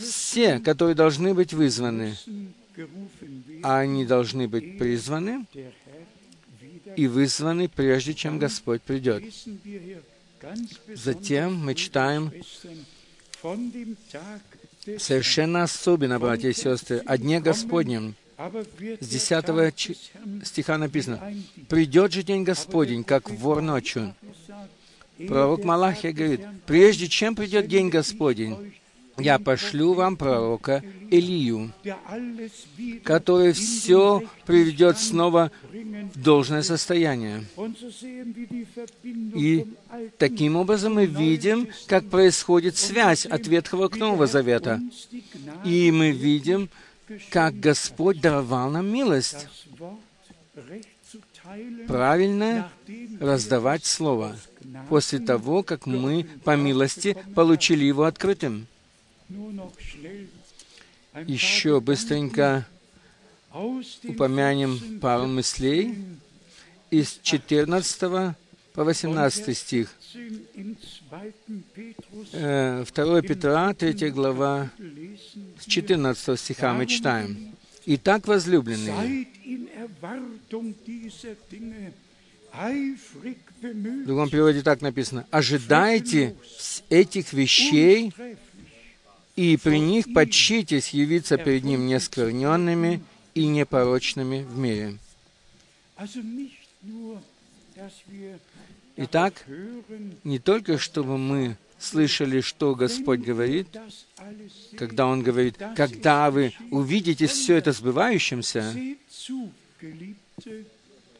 Все, которые должны быть вызваны, они должны быть призваны и вызваны, прежде чем Господь придет. Затем мы читаем совершенно особенно, братья и сестры, о Дне Господнем. С 10 стиха написано, «Придет же день Господень, как вор ночью». Пророк Малахия говорит, «Прежде чем придет день Господень, я пошлю вам пророка Илию, который все приведет снова в должное состояние. И таким образом мы видим, как происходит связь от Ветхого к Нового Завета. И мы видим, как Господь даровал нам милость правильно раздавать Слово после того, как мы по милости получили его открытым еще быстренько упомянем пару мыслей из 14 по 18 стих. 2 э, Петра, 3 глава, с 14 стиха мы читаем. «Итак, возлюбленные, в другом переводе так написано, «Ожидайте этих вещей и при них почитесь явиться перед Ним нескверненными и непорочными в мире. Итак, не только чтобы мы слышали, что Господь говорит, когда Он говорит, когда вы увидите все это сбывающимся,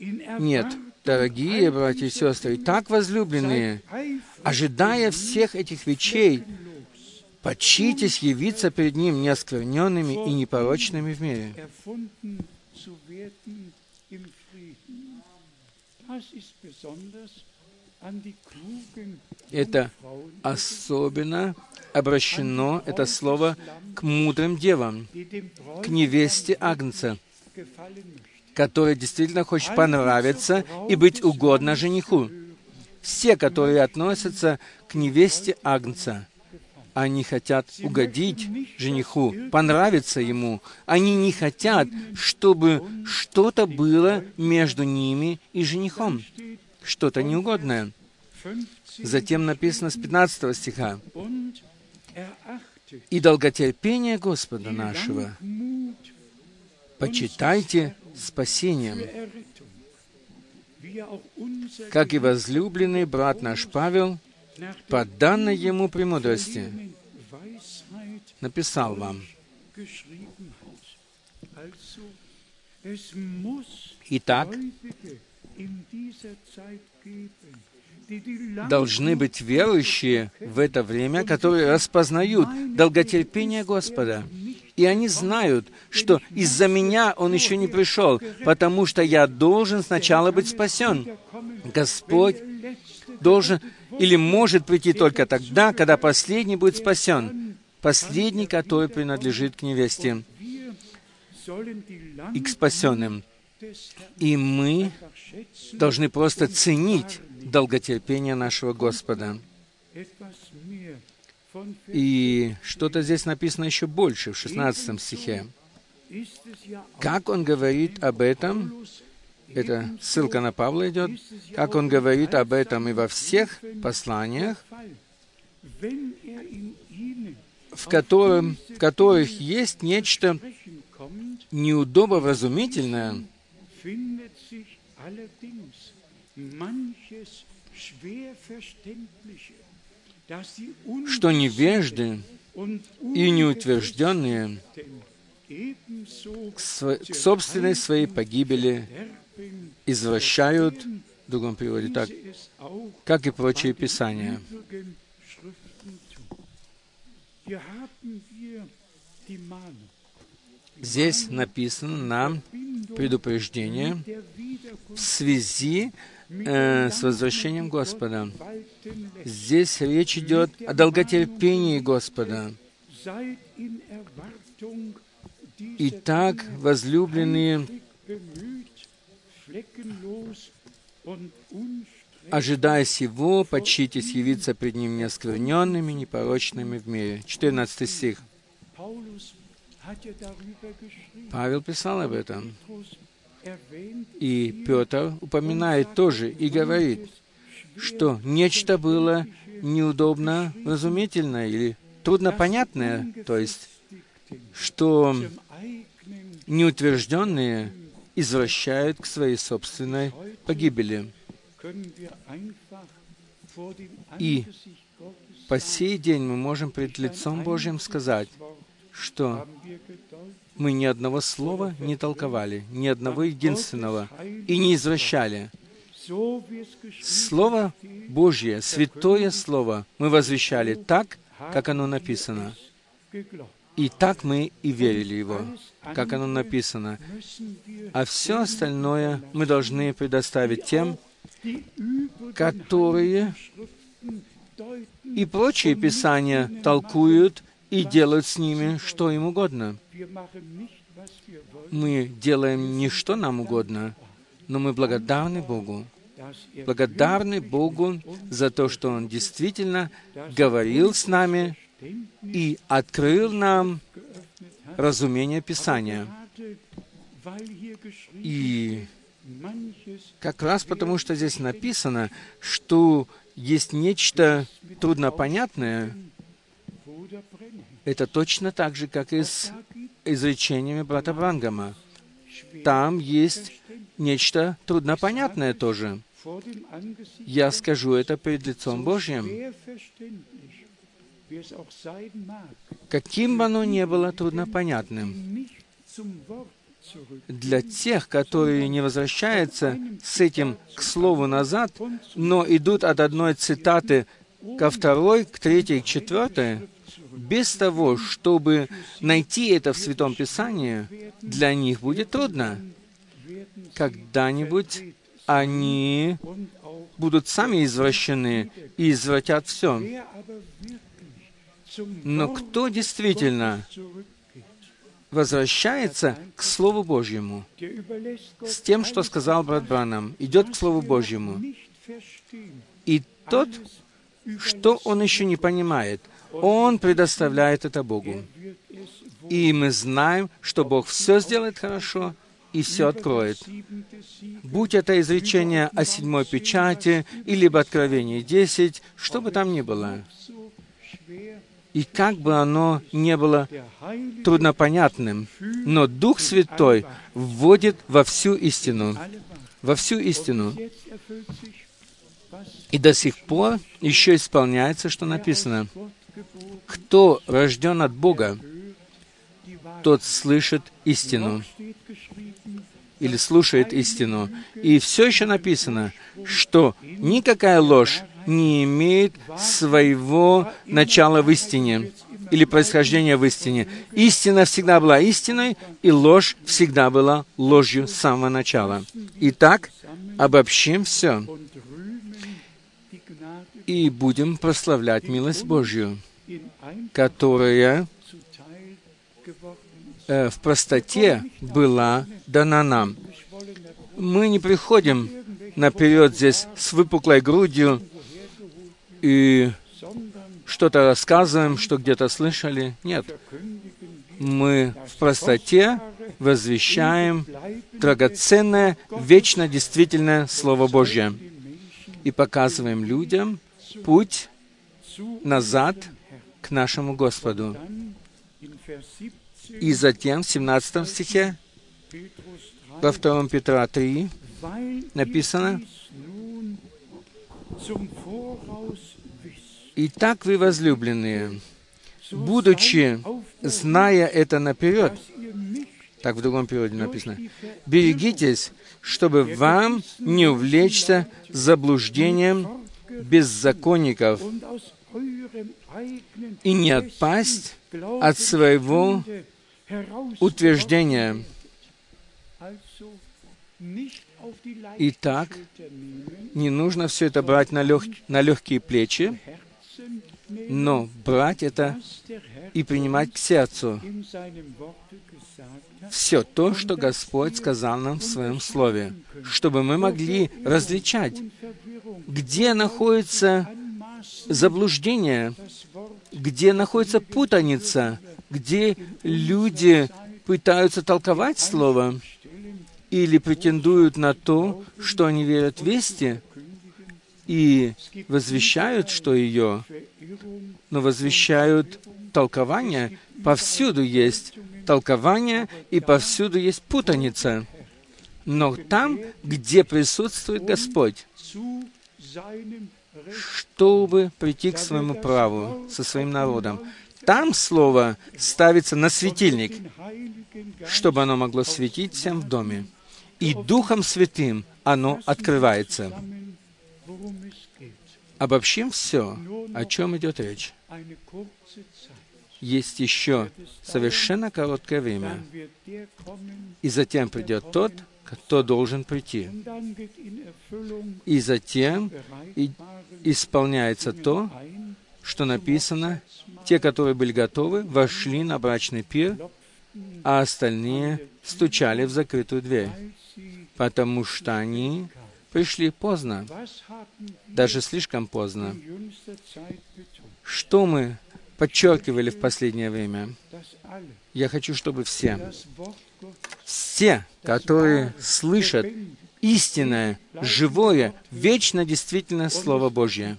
нет, дорогие братья и сестры, так возлюбленные, ожидая всех этих вещей, Почитесь явиться перед Ним неоскверненными и непорочными в мире. Это особенно обращено, это слово, к мудрым девам, к невесте Агнца, которая действительно хочет понравиться и быть угодно жениху. Все, которые относятся к невесте Агнца – они хотят угодить жениху, понравиться ему. Они не хотят, чтобы что-то было между ними и женихом, что-то неугодное. Затем написано с 15 стиха. «И долготерпение Господа нашего почитайте спасением, как и возлюбленный брат наш Павел по данной ему премудрости написал вам. Итак, должны быть верующие в это время, которые распознают долготерпение Господа. И они знают, что из-за меня Он еще не пришел, потому что я должен сначала быть спасен. Господь должен или может прийти только тогда, когда последний будет спасен, последний, который принадлежит к невесте и к спасенным. И мы должны просто ценить долготерпение нашего Господа. И что-то здесь написано еще больше, в 16 стихе. Как он говорит об этом, это ссылка на Павла идет, как он говорит об этом и во всех посланиях, в, котором, в которых есть нечто неудобовразумительное, что невежды и неутвержденные к, к собственной своей погибели извращают, в другом переводе так, как и прочие писания. Здесь написано нам предупреждение в связи э, с возвращением Господа. Здесь речь идет о долготерпении Господа. Итак, возлюбленные, ожидая сего, почитесь явиться пред Ним неоскверненными, непорочными в мире. 14 стих. Павел писал об этом. И Петр упоминает тоже и говорит, что нечто было неудобно разумительное или труднопонятное, то есть, что неутвержденные извращают к своей собственной погибели. И по сей день мы можем пред лицом Божьим сказать, что мы ни одного слова не толковали, ни одного единственного, и не извращали. Слово Божье, святое Слово, мы возвещали так, как оно написано. И так мы и верили его, как оно написано. А все остальное мы должны предоставить тем, которые и прочие писания толкуют и делают с ними что им угодно. Мы делаем не что нам угодно, но мы благодарны Богу. Благодарны Богу за то, что Он действительно говорил с нами и открыл нам разумение Писания. И как раз потому, что здесь написано, что есть нечто труднопонятное, это точно так же, как и с изречениями брата Брангама. Там есть нечто труднопонятное тоже. Я скажу это перед лицом Божьим. Каким бы оно ни было труднопонятным, для тех, которые не возвращаются с этим к слову назад, но идут от одной цитаты ко второй, к третьей, к четвертой, без того, чтобы найти это в Святом Писании, для них будет трудно. Когда-нибудь они будут сами извращены и извратят все. Но кто действительно возвращается к Слову Божьему, с тем, что сказал брат Бранам, идет к Слову Божьему, и тот, что он еще не понимает, он предоставляет это Богу. И мы знаем, что Бог все сделает хорошо и все откроет. Будь это изречение о седьмой печати или об Откровении 10, что бы там ни было. И как бы оно не было труднопонятным, но Дух Святой вводит во всю истину. Во всю истину. И до сих пор еще исполняется, что написано. Кто рожден от Бога, тот слышит истину или слушает истину. И все еще написано, что никакая ложь не имеет своего начала в истине или происхождения в истине. Истина всегда была истиной, и ложь всегда была ложью с самого начала. Итак, обобщим все и будем прославлять милость Божью которая э, в простоте была дана нам. Мы не приходим наперед здесь с выпуклой грудью и что-то рассказываем, что где-то слышали. Нет. Мы в простоте возвещаем драгоценное, вечно действительное Слово Божье и показываем людям путь назад к нашему Господу. И затем в 17 стихе, во 2 Петра 3, написано, «Итак, вы, возлюбленные, будучи, зная это наперед, так в другом переводе написано, берегитесь, чтобы вам не увлечься заблуждением беззаконников и не отпасть от своего утверждение. Итак, не нужно все это брать на, лег... на легкие плечи, но брать это и принимать к сердцу все то, что Господь сказал нам в Своем Слове, чтобы мы могли различать, где находится заблуждение, где находится путаница, где люди пытаются толковать Слово или претендуют на то, что они верят вести, и возвещают, что ее, но возвещают толкование. Повсюду есть толкование, и повсюду есть путаница. Но там, где присутствует Господь, чтобы прийти к своему праву со своим народом, там Слово ставится на светильник, чтобы оно могло светить всем в доме. И Духом Святым оно открывается. Обобщим все, о чем идет речь. Есть еще совершенно короткое время, и затем придет тот, кто должен прийти. И затем и исполняется то, что написано, те, которые были готовы, вошли на брачный пир, а остальные стучали в закрытую дверь, потому что они пришли поздно, даже слишком поздно. Что мы подчеркивали в последнее время? Я хочу, чтобы все, все, которые слышат истинное, живое, вечно действительное Слово Божье,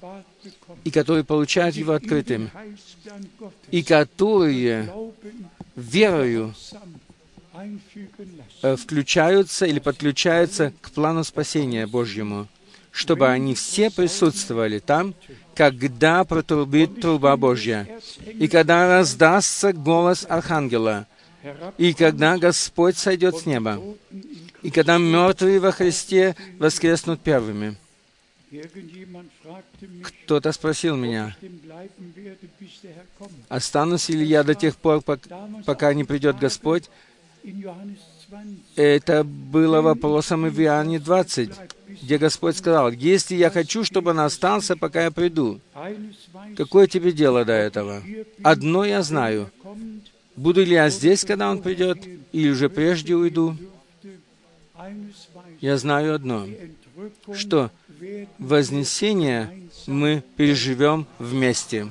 и которые получают его открытым, и которые верою включаются или подключаются к плану спасения Божьему, чтобы они все присутствовали там, когда протрубит труба Божья, и когда раздастся голос Архангела, и когда Господь сойдет с неба, и когда мертвые во Христе воскреснут первыми. Кто-то спросил меня, останусь ли я до тех пор, пока не придет Господь? Это было вопросом в Иоанне 20, где Господь сказал, «Если я хочу, чтобы он остался, пока я приду, какое тебе дело до этого? Одно я знаю. Буду ли я здесь, когда он придет, или уже прежде уйду? Я знаю одно, что вознесение мы переживем вместе.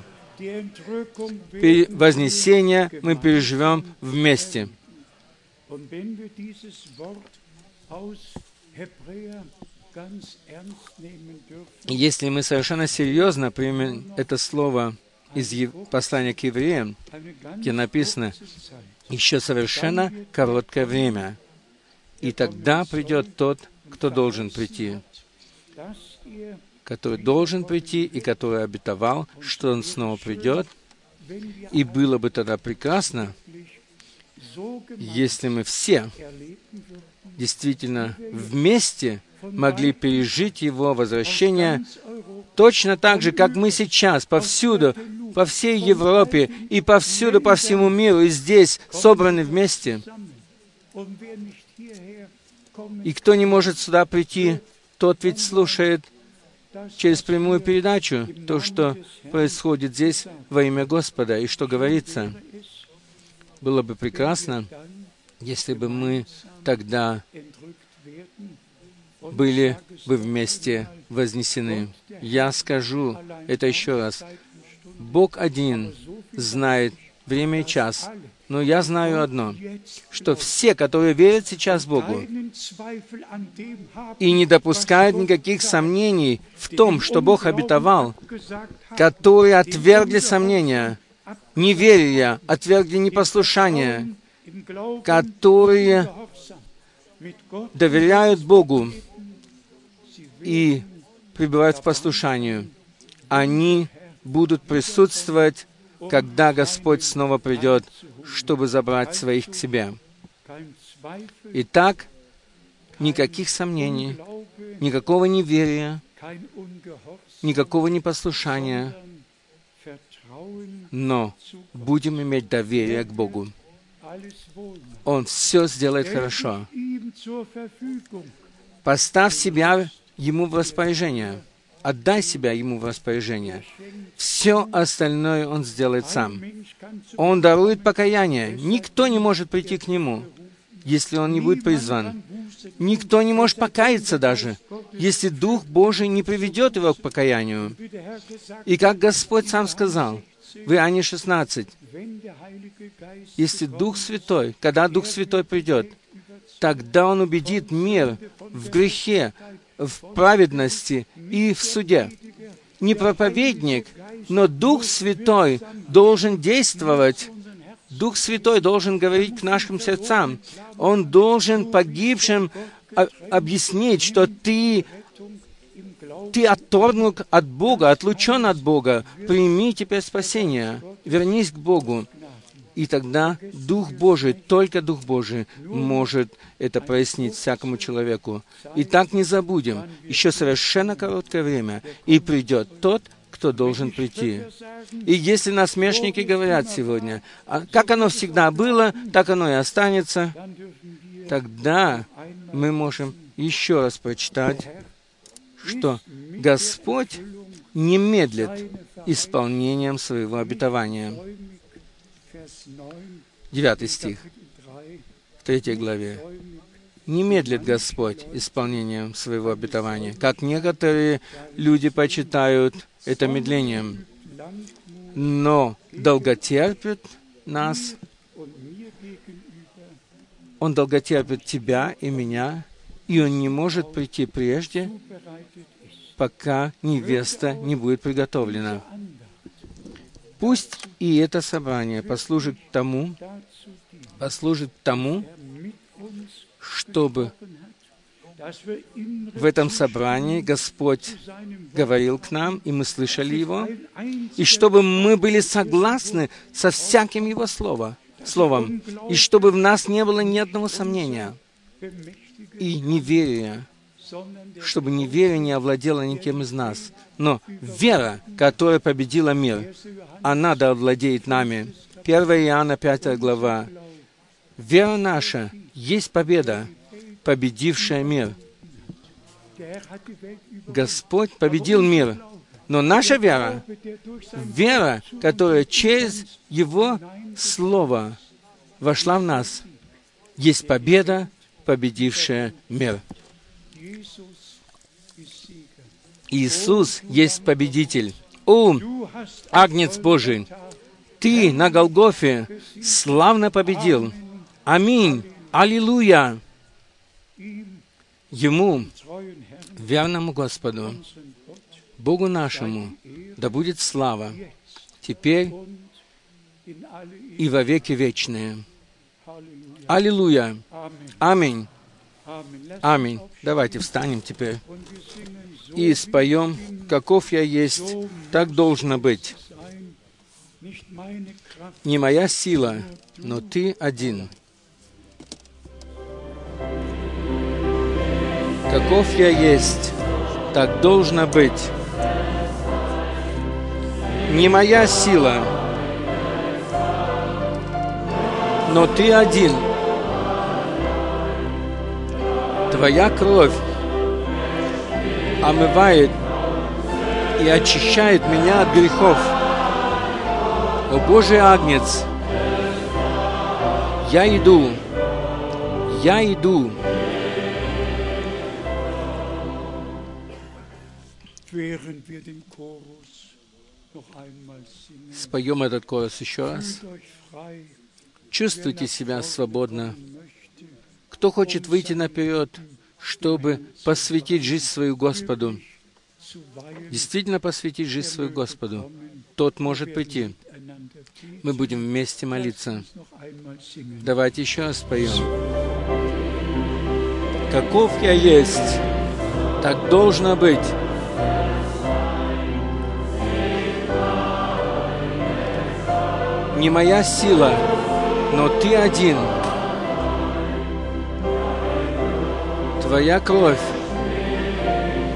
Вознесение мы переживем вместе. Если мы совершенно серьезно примем это слово из послания к евреям, где написано «еще совершенно короткое время, и тогда придет тот, кто должен прийти, который должен прийти и который обетовал, что он снова придет, и было бы тогда прекрасно, если мы все действительно вместе могли пережить Его возвращение точно так же, как мы сейчас повсюду, по всей Европе и повсюду, по всему миру, и здесь собраны вместе. И кто не может сюда прийти, тот ведь слушает через прямую передачу то, что происходит здесь во имя Господа и что говорится. Было бы прекрасно, если бы мы тогда были бы вместе вознесены. Я скажу это еще раз. Бог один знает время и час, но я знаю одно, что все, которые верят сейчас Богу и не допускают никаких сомнений в том, что Бог обетовал, которые отвергли сомнения, неверия, отвергли непослушания, которые доверяют Богу и пребывают в послушании, они будут присутствовать, когда Господь снова придет, чтобы забрать своих к себе. Итак, никаких сомнений, никакого неверия, никакого непослушания, но будем иметь доверие к Богу. Он все сделает хорошо. Поставь себя Ему в распоряжение. Отдай себя Ему в распоряжение. Все остальное Он сделает сам. Он дарует покаяние. Никто не может прийти к Нему, если он не будет призван. Никто не может покаяться даже, если Дух Божий не приведет его к покаянию. И как Господь сам сказал в Иоанне 16, если Дух Святой, когда Дух Святой придет, тогда Он убедит мир в грехе, в праведности и в суде. Не проповедник, но Дух Святой должен действовать. Дух Святой должен говорить к нашим сердцам. Он должен погибшим объяснить, что ты ты отторгнут от Бога, отлучен от Бога. Прими теперь спасение. Вернись к Богу. И тогда Дух Божий, только Дух Божий может это прояснить всякому человеку. И так не забудем, еще совершенно короткое время, и придет тот, кто должен прийти. И если насмешники говорят сегодня, а как оно всегда было, так оно и останется, тогда мы можем еще раз прочитать, что Господь не медлит исполнением своего обетования. Девятый стих, в третьей главе. «Не медлит Господь исполнением своего обетования, как некоторые люди почитают это медлением, но долготерпит нас, Он долготерпит тебя и меня, и Он не может прийти прежде, пока невеста не будет приготовлена. Пусть и это собрание послужит тому, послужит тому, чтобы в этом собрании Господь говорил к нам, и мы слышали Его, и чтобы мы были согласны со всяким Его словом, словом, и чтобы в нас не было ни одного сомнения и неверия, чтобы неверие не овладело никем из нас. Но вера, которая победила мир, она да овладеет нами. 1 Иоанна 5 глава. Вера наша есть победа, победившая мир. Господь победил мир, но наша вера, вера, которая через Его Слово вошла в нас, есть победа, победившая мир. Иисус есть победитель. О, Агнец Божий, Ты на Голгофе славно победил. Аминь. Аллилуйя. Ему, верному Господу, Богу нашему, да будет слава теперь и во веки вечные. Аллилуйя. Аминь. Аминь. Давайте встанем теперь и споем, каков я есть, так должно быть. Не моя сила, но Ты один. Каков я есть, так должно быть. Не моя сила, но Ты один — Твоя кровь омывает и очищает меня от грехов. О Божий Агнец, я иду, я иду. Споем этот корус еще раз. Чувствуйте себя свободно. Кто хочет выйти наперед, чтобы посвятить жизнь свою Господу, действительно посвятить жизнь свою Господу, тот может прийти. Мы будем вместе молиться. Давайте еще раз поем. Каков я есть, так должно быть. Не моя сила, но Ты один — Твоя кровь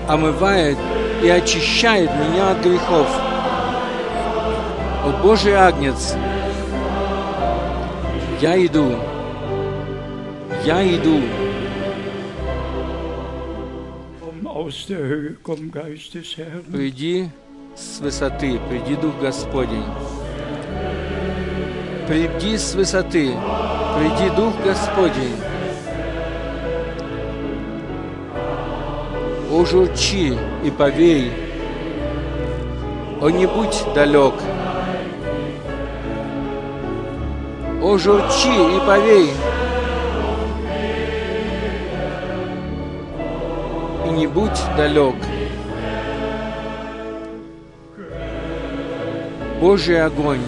омывает и очищает меня от грехов. О Божий Агнец, Я иду. Я иду. Приди с высоты, приди Дух Господень. Приди с высоты, приди Дух Господень. О, журчи и повей, о, не будь далек. О, и повей, и не будь далек. Божий огонь,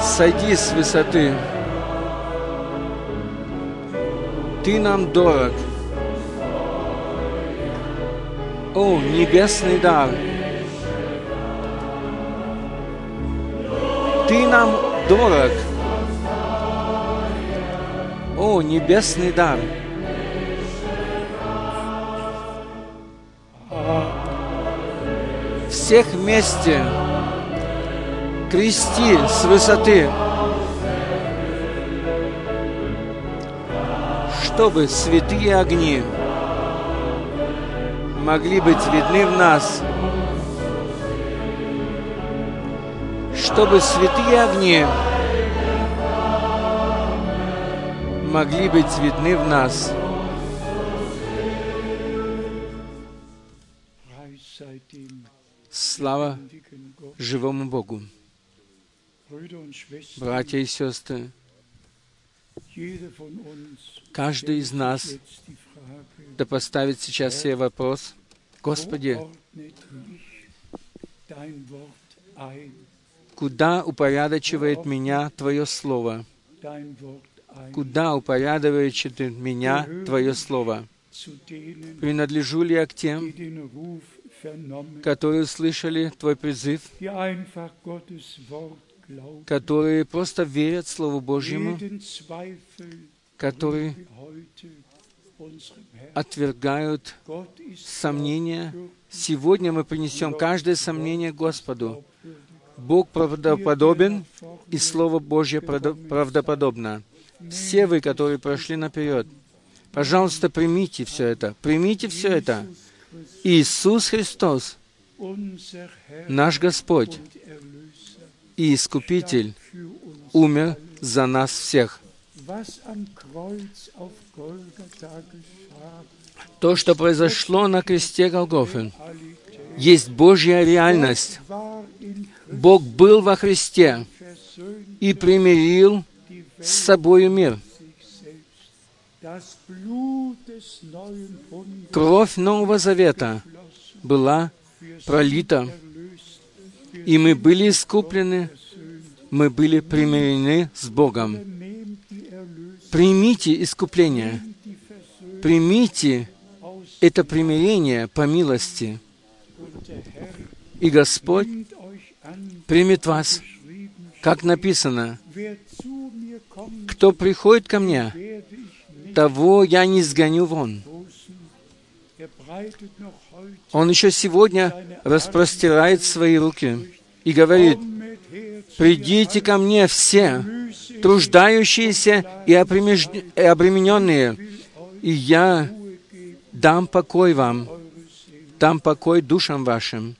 сойди с высоты. Ты нам дорог. О, небесный дар! Ты нам дорог. О, небесный дар! Всех вместе крести с высоты, чтобы святые огни могли быть видны в нас, чтобы святые огни могли быть видны в нас. Слава живому Богу. Братья и сестры, каждый из нас да поставит сейчас себе вопрос, Господи, куда упорядочивает меня Твое Слово? Куда упорядочивает меня Твое Слово? Принадлежу ли я к тем, которые слышали Твой призыв, которые просто верят Слову Божьему, которые отвергают сомнения. Сегодня мы принесем каждое сомнение Господу. Бог правдоподобен, и Слово Божье правдо- правдоподобно. Все вы, которые прошли наперед, пожалуйста, примите все это. Примите все это. Иисус Христос, наш Господь и Искупитель, умер за нас всех. То, что произошло на кресте Голгофы, есть Божья реальность. Бог был во Христе и примирил с собою мир. Кровь Нового Завета была пролита, и мы были искуплены, мы были примирены с Богом. Примите искупление, примите это примирение по милости, и Господь примет вас, как написано, «Кто приходит ко мне, того я не сгоню вон». Он еще сегодня распростирает свои руки и говорит, «Придите ко мне все, труждающиеся и обремененные, и я дам покой вам, дам покой душам вашим».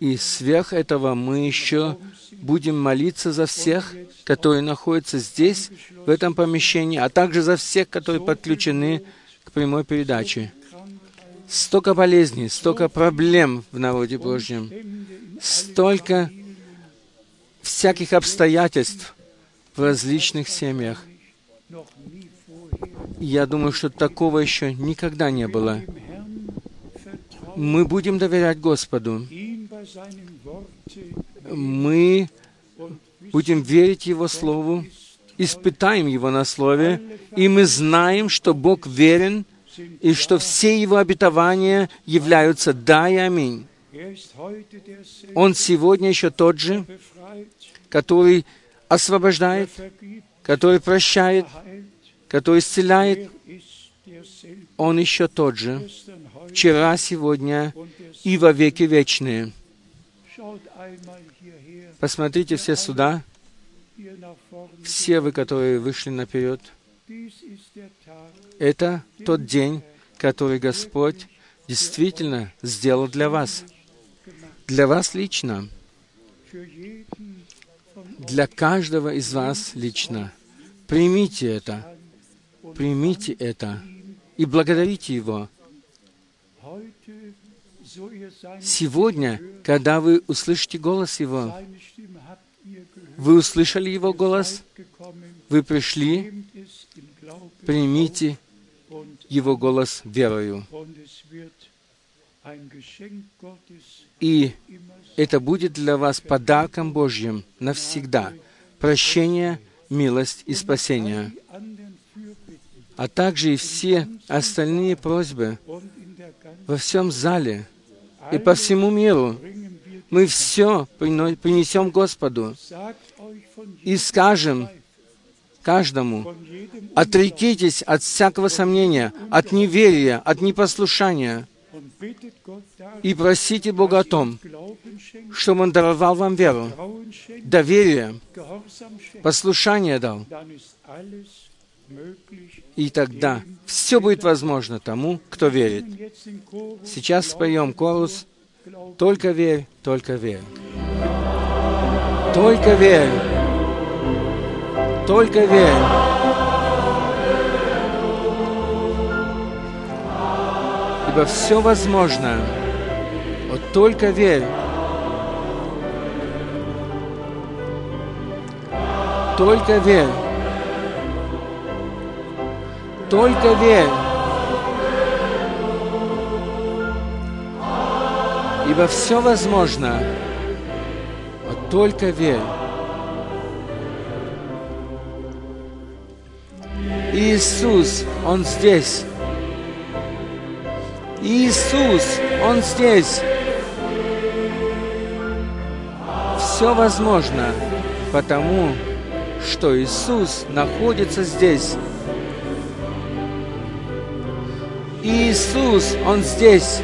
И сверх этого мы еще будем молиться за всех, которые находятся здесь, в этом помещении, а также за всех, которые подключены к прямой передаче. Столько болезней, столько проблем в народе Божьем, столько всяких обстоятельств в различных семьях. Я думаю, что такого еще никогда не было. Мы будем доверять Господу. Мы будем верить Его Слову, испытаем Его на Слове, и мы знаем, что Бог верен, и что все Его обетования являются «да» и «аминь». Он сегодня еще тот же, который освобождает, который прощает, который исцеляет. Он еще тот же, вчера, сегодня и во веки вечные. Посмотрите все сюда, все вы, которые вышли наперед. Это тот день, который Господь действительно сделал для вас. Для вас лично. Для каждого из вас лично. Примите это. Примите это. И благодарите Его. Сегодня, когда вы услышите голос Его, вы услышали Его голос, вы пришли, примите Его голос верою. И это будет для вас подарком Божьим навсегда. Прощение, милость и спасение. А также и все остальные просьбы во всем зале и по всему миру. Мы все принесем Господу и скажем каждому, отрекитесь от всякого сомнения, от неверия, от непослушания, и просите Бога о том, чтобы Он даровал вам веру, доверие, послушание дал. И тогда все будет возможно тому, кто верит. Сейчас споем корус «Только верь, только верь». Только верь. Только верь. Ибо все возможно. Вот только верь. Только верь. Только верь. Ибо все возможно. Вот только верь. Иисус, Он здесь. Иисус, Он здесь. Все возможно, потому что Иисус находится здесь. Иисус, Он здесь.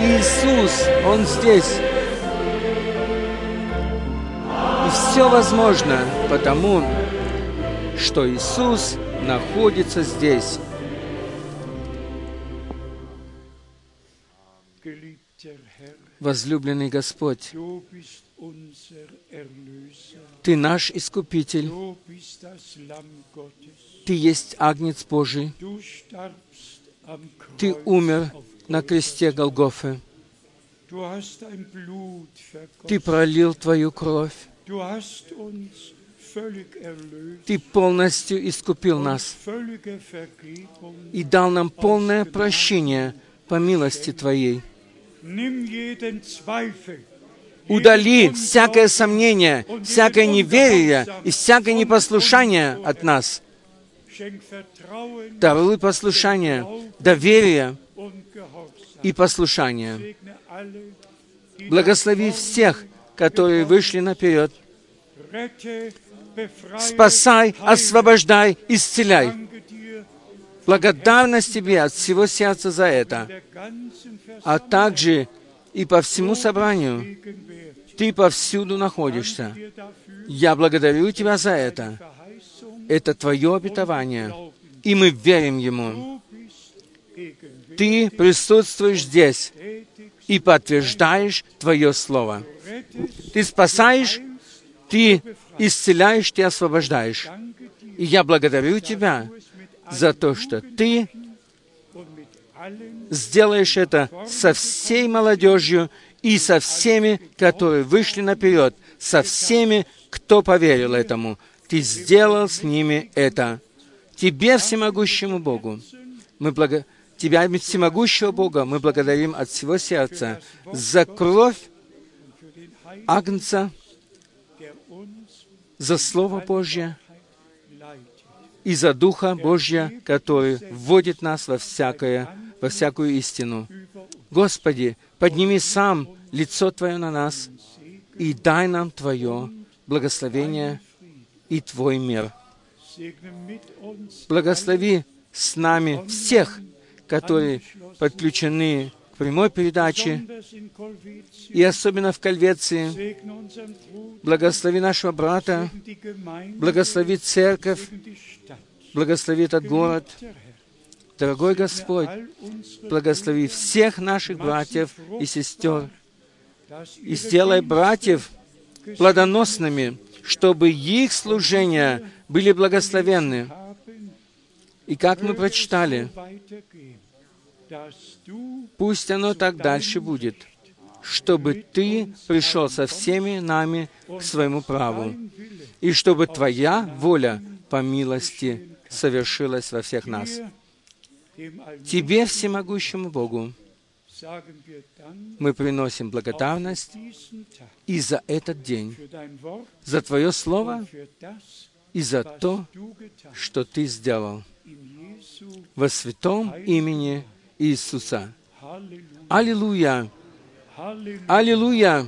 Иисус, Он здесь. И все возможно, потому что Иисус находится здесь. Возлюбленный Господь, Ты наш Искупитель, Ты есть Агнец Божий, Ты умер на кресте Голгофы, Ты пролил Твою кровь, ты полностью искупил нас и дал нам полное прощение по милости Твоей. Удали всякое сомнение, всякое неверие и всякое непослушание от нас. Даруй послушание, доверие и послушание. Благослови всех, которые вышли наперед. Спасай, освобождай, исцеляй. Благодарность Тебе от всего сердца за это, а также и по всему собранию. Ты повсюду находишься. Я благодарю Тебя за это. Это Твое обетование, и мы верим Ему. Ты присутствуешь здесь и подтверждаешь Твое Слово. Ты спасаешь, Ты исцеляешь, Ты освобождаешь. И я благодарю Тебя за то, что Ты сделаешь это со всей молодежью и со всеми, которые вышли наперед, со всеми, кто поверил этому. Ты сделал с ними это. Тебе, всемогущему Богу, мы благо... Тебя, всемогущего Бога, мы благодарим от всего сердца за кровь Агнца, за Слово Божье и за Духа Божья, который вводит нас во, всякое, во всякую истину. Господи, подними сам лицо Твое на нас и дай нам Твое благословение и Твой мир. Благослови с нами всех, которые подключены к прямой передаче, и особенно в Кальвеции. Благослови нашего брата, благослови церковь, благослови этот город. Дорогой Господь, благослови всех наших братьев и сестер, и сделай братьев плодоносными, чтобы их служения были благословенны. И как мы прочитали, пусть оно так дальше будет, чтобы Ты пришел со всеми нами к своему праву, и чтобы Твоя воля по милости совершилась во всех нас. Тебе, всемогущему Богу, мы приносим благодарность и за этот день, за Твое Слово и за то, что Ты сделал во святом имени Иисуса. Аллилуйя! Аллилуйя!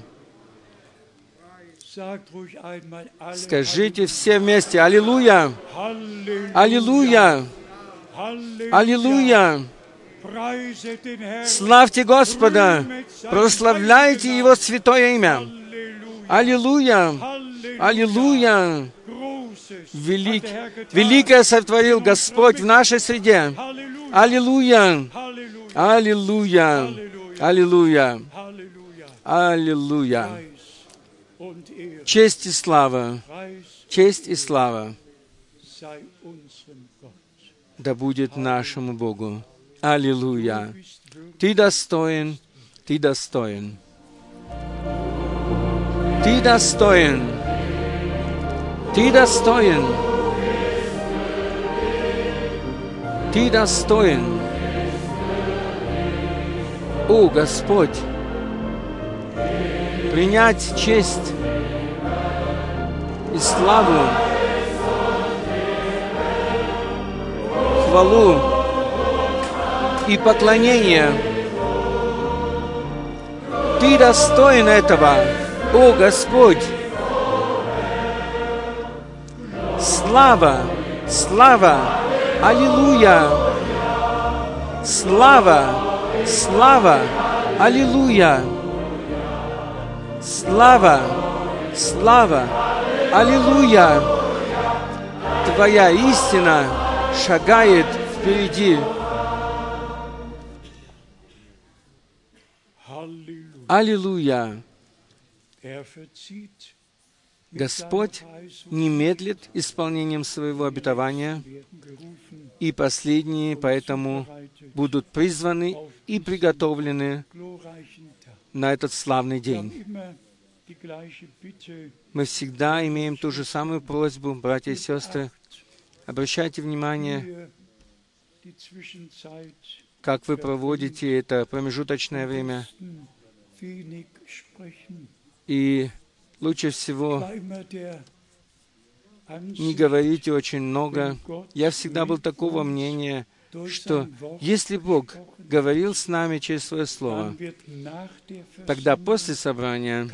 Скажите все вместе Аллилуйя! Аллилуйя! Аллилуйя! Славьте Господа! Прославляйте Его святое имя! Аллилуйя! Аллилуйя! Велик, великое сотворил Господь в нашей среде. Аллилуйя! Аллилуйя! Аллилуйя! Аллилуйя! Честь и слава, честь и слава да будет нашему Богу. Аллилуйя! Ты достоин, Ты достоин. Ты достоин. Ты достоин. Ты достоин. О, Господь, принять честь и славу, хвалу и поклонение. Ты достоин этого, о Господь! Слава, слава, аллилуйя! Слава, слава, аллилуйя! Слава, слава, аллилуйя! Твоя истина шагает впереди. Аллилуйя! Господь не медлит исполнением своего обетования, и последние поэтому будут призваны и приготовлены на этот славный день. Мы всегда имеем ту же самую просьбу, братья и сестры, обращайте внимание, как вы проводите это промежуточное время, и лучше всего не говорите очень много. Я всегда был такого мнения, что если Бог говорил с нами через Свое Слово, тогда после собрания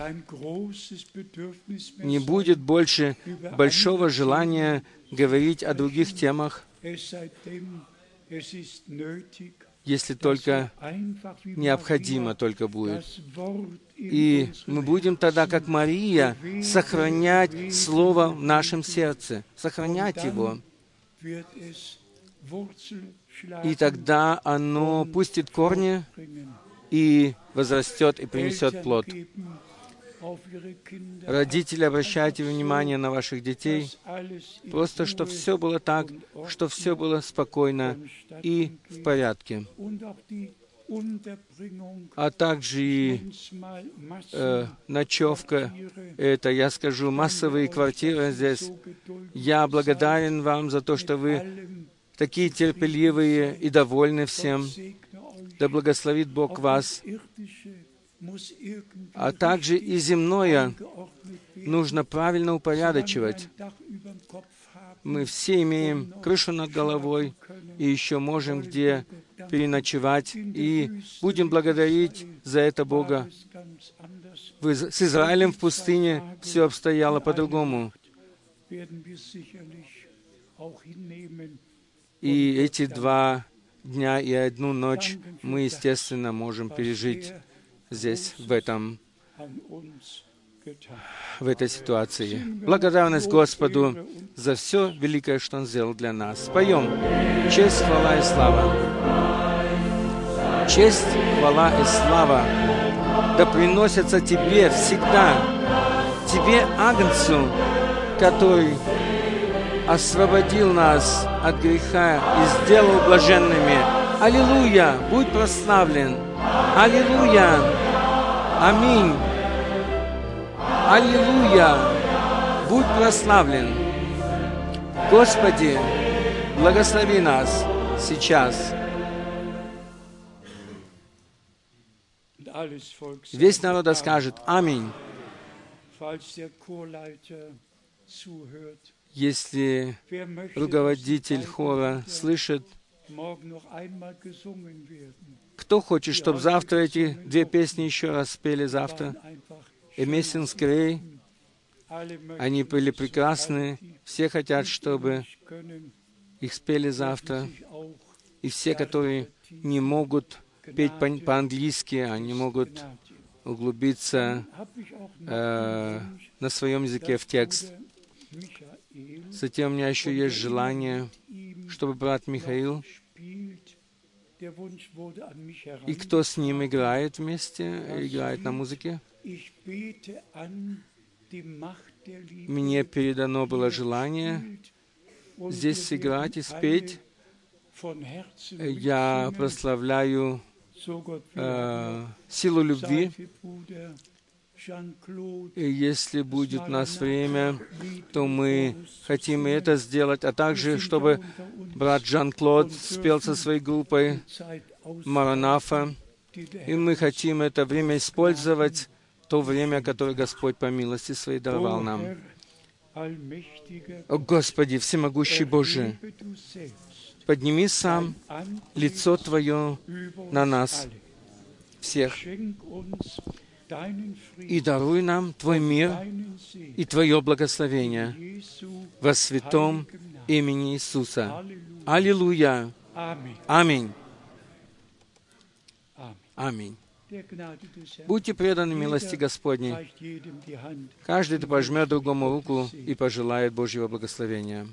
не будет больше большого желания говорить о других темах, если только необходимо только будет. И мы будем тогда, как Мария, сохранять Слово в нашем сердце, сохранять его. И тогда оно пустит корни и возрастет и принесет плод. Родители, обращайте внимание на ваших детей, просто что все было так, что все было спокойно и в порядке. А также и э, ночевка, это, я скажу, массовые квартиры здесь. Я благодарен вам за то, что вы такие терпеливые и довольны всем. Да благословит Бог вас а также и земное нужно правильно упорядочивать. Мы все имеем крышу над головой и еще можем где переночевать, и будем благодарить за это Бога. С Израилем в пустыне все обстояло по-другому. И эти два дня и одну ночь мы, естественно, можем пережить здесь, в этом в этой ситуации. Благодарность Господу за все великое, что Он сделал для нас. Поем «Честь, хвала и слава». Честь, хвала и слава да приносятся Тебе всегда, Тебе, Агнцу, который освободил нас от греха и сделал блаженными. Аллилуйя! Будь прославлен! Аллилуйя! Аминь! Аллилуйя! Будь прославлен! Господи, благослови нас сейчас. Весь народ скажет «Аминь». Если руководитель хора слышит, кто хочет, чтобы завтра эти две песни еще раз спели завтра? Эмессинс Грей, они были прекрасны, все хотят, чтобы их спели завтра. И все, которые не могут петь по-английски, они могут углубиться э, на своем языке в текст. Затем у меня еще есть желание, чтобы брат Михаил и кто с ним играет вместе, играет на музыке. Мне передано было желание здесь сыграть и спеть. Я прославляю э, силу любви. И если будет у нас время, то мы хотим это сделать, а также, чтобы брат Жан-Клод спел со своей группой Маранафа. И мы хотим это время использовать, то время, которое Господь по милости своей даровал нам. О Господи, всемогущий Боже, подними сам лицо Твое на нас всех и даруй нам Твой мир и Твое благословение во святом имени Иисуса. Аллилуйя! Аминь! Аминь. Будьте преданы милости Господней. Каждый пожмет другому руку и пожелает Божьего благословения.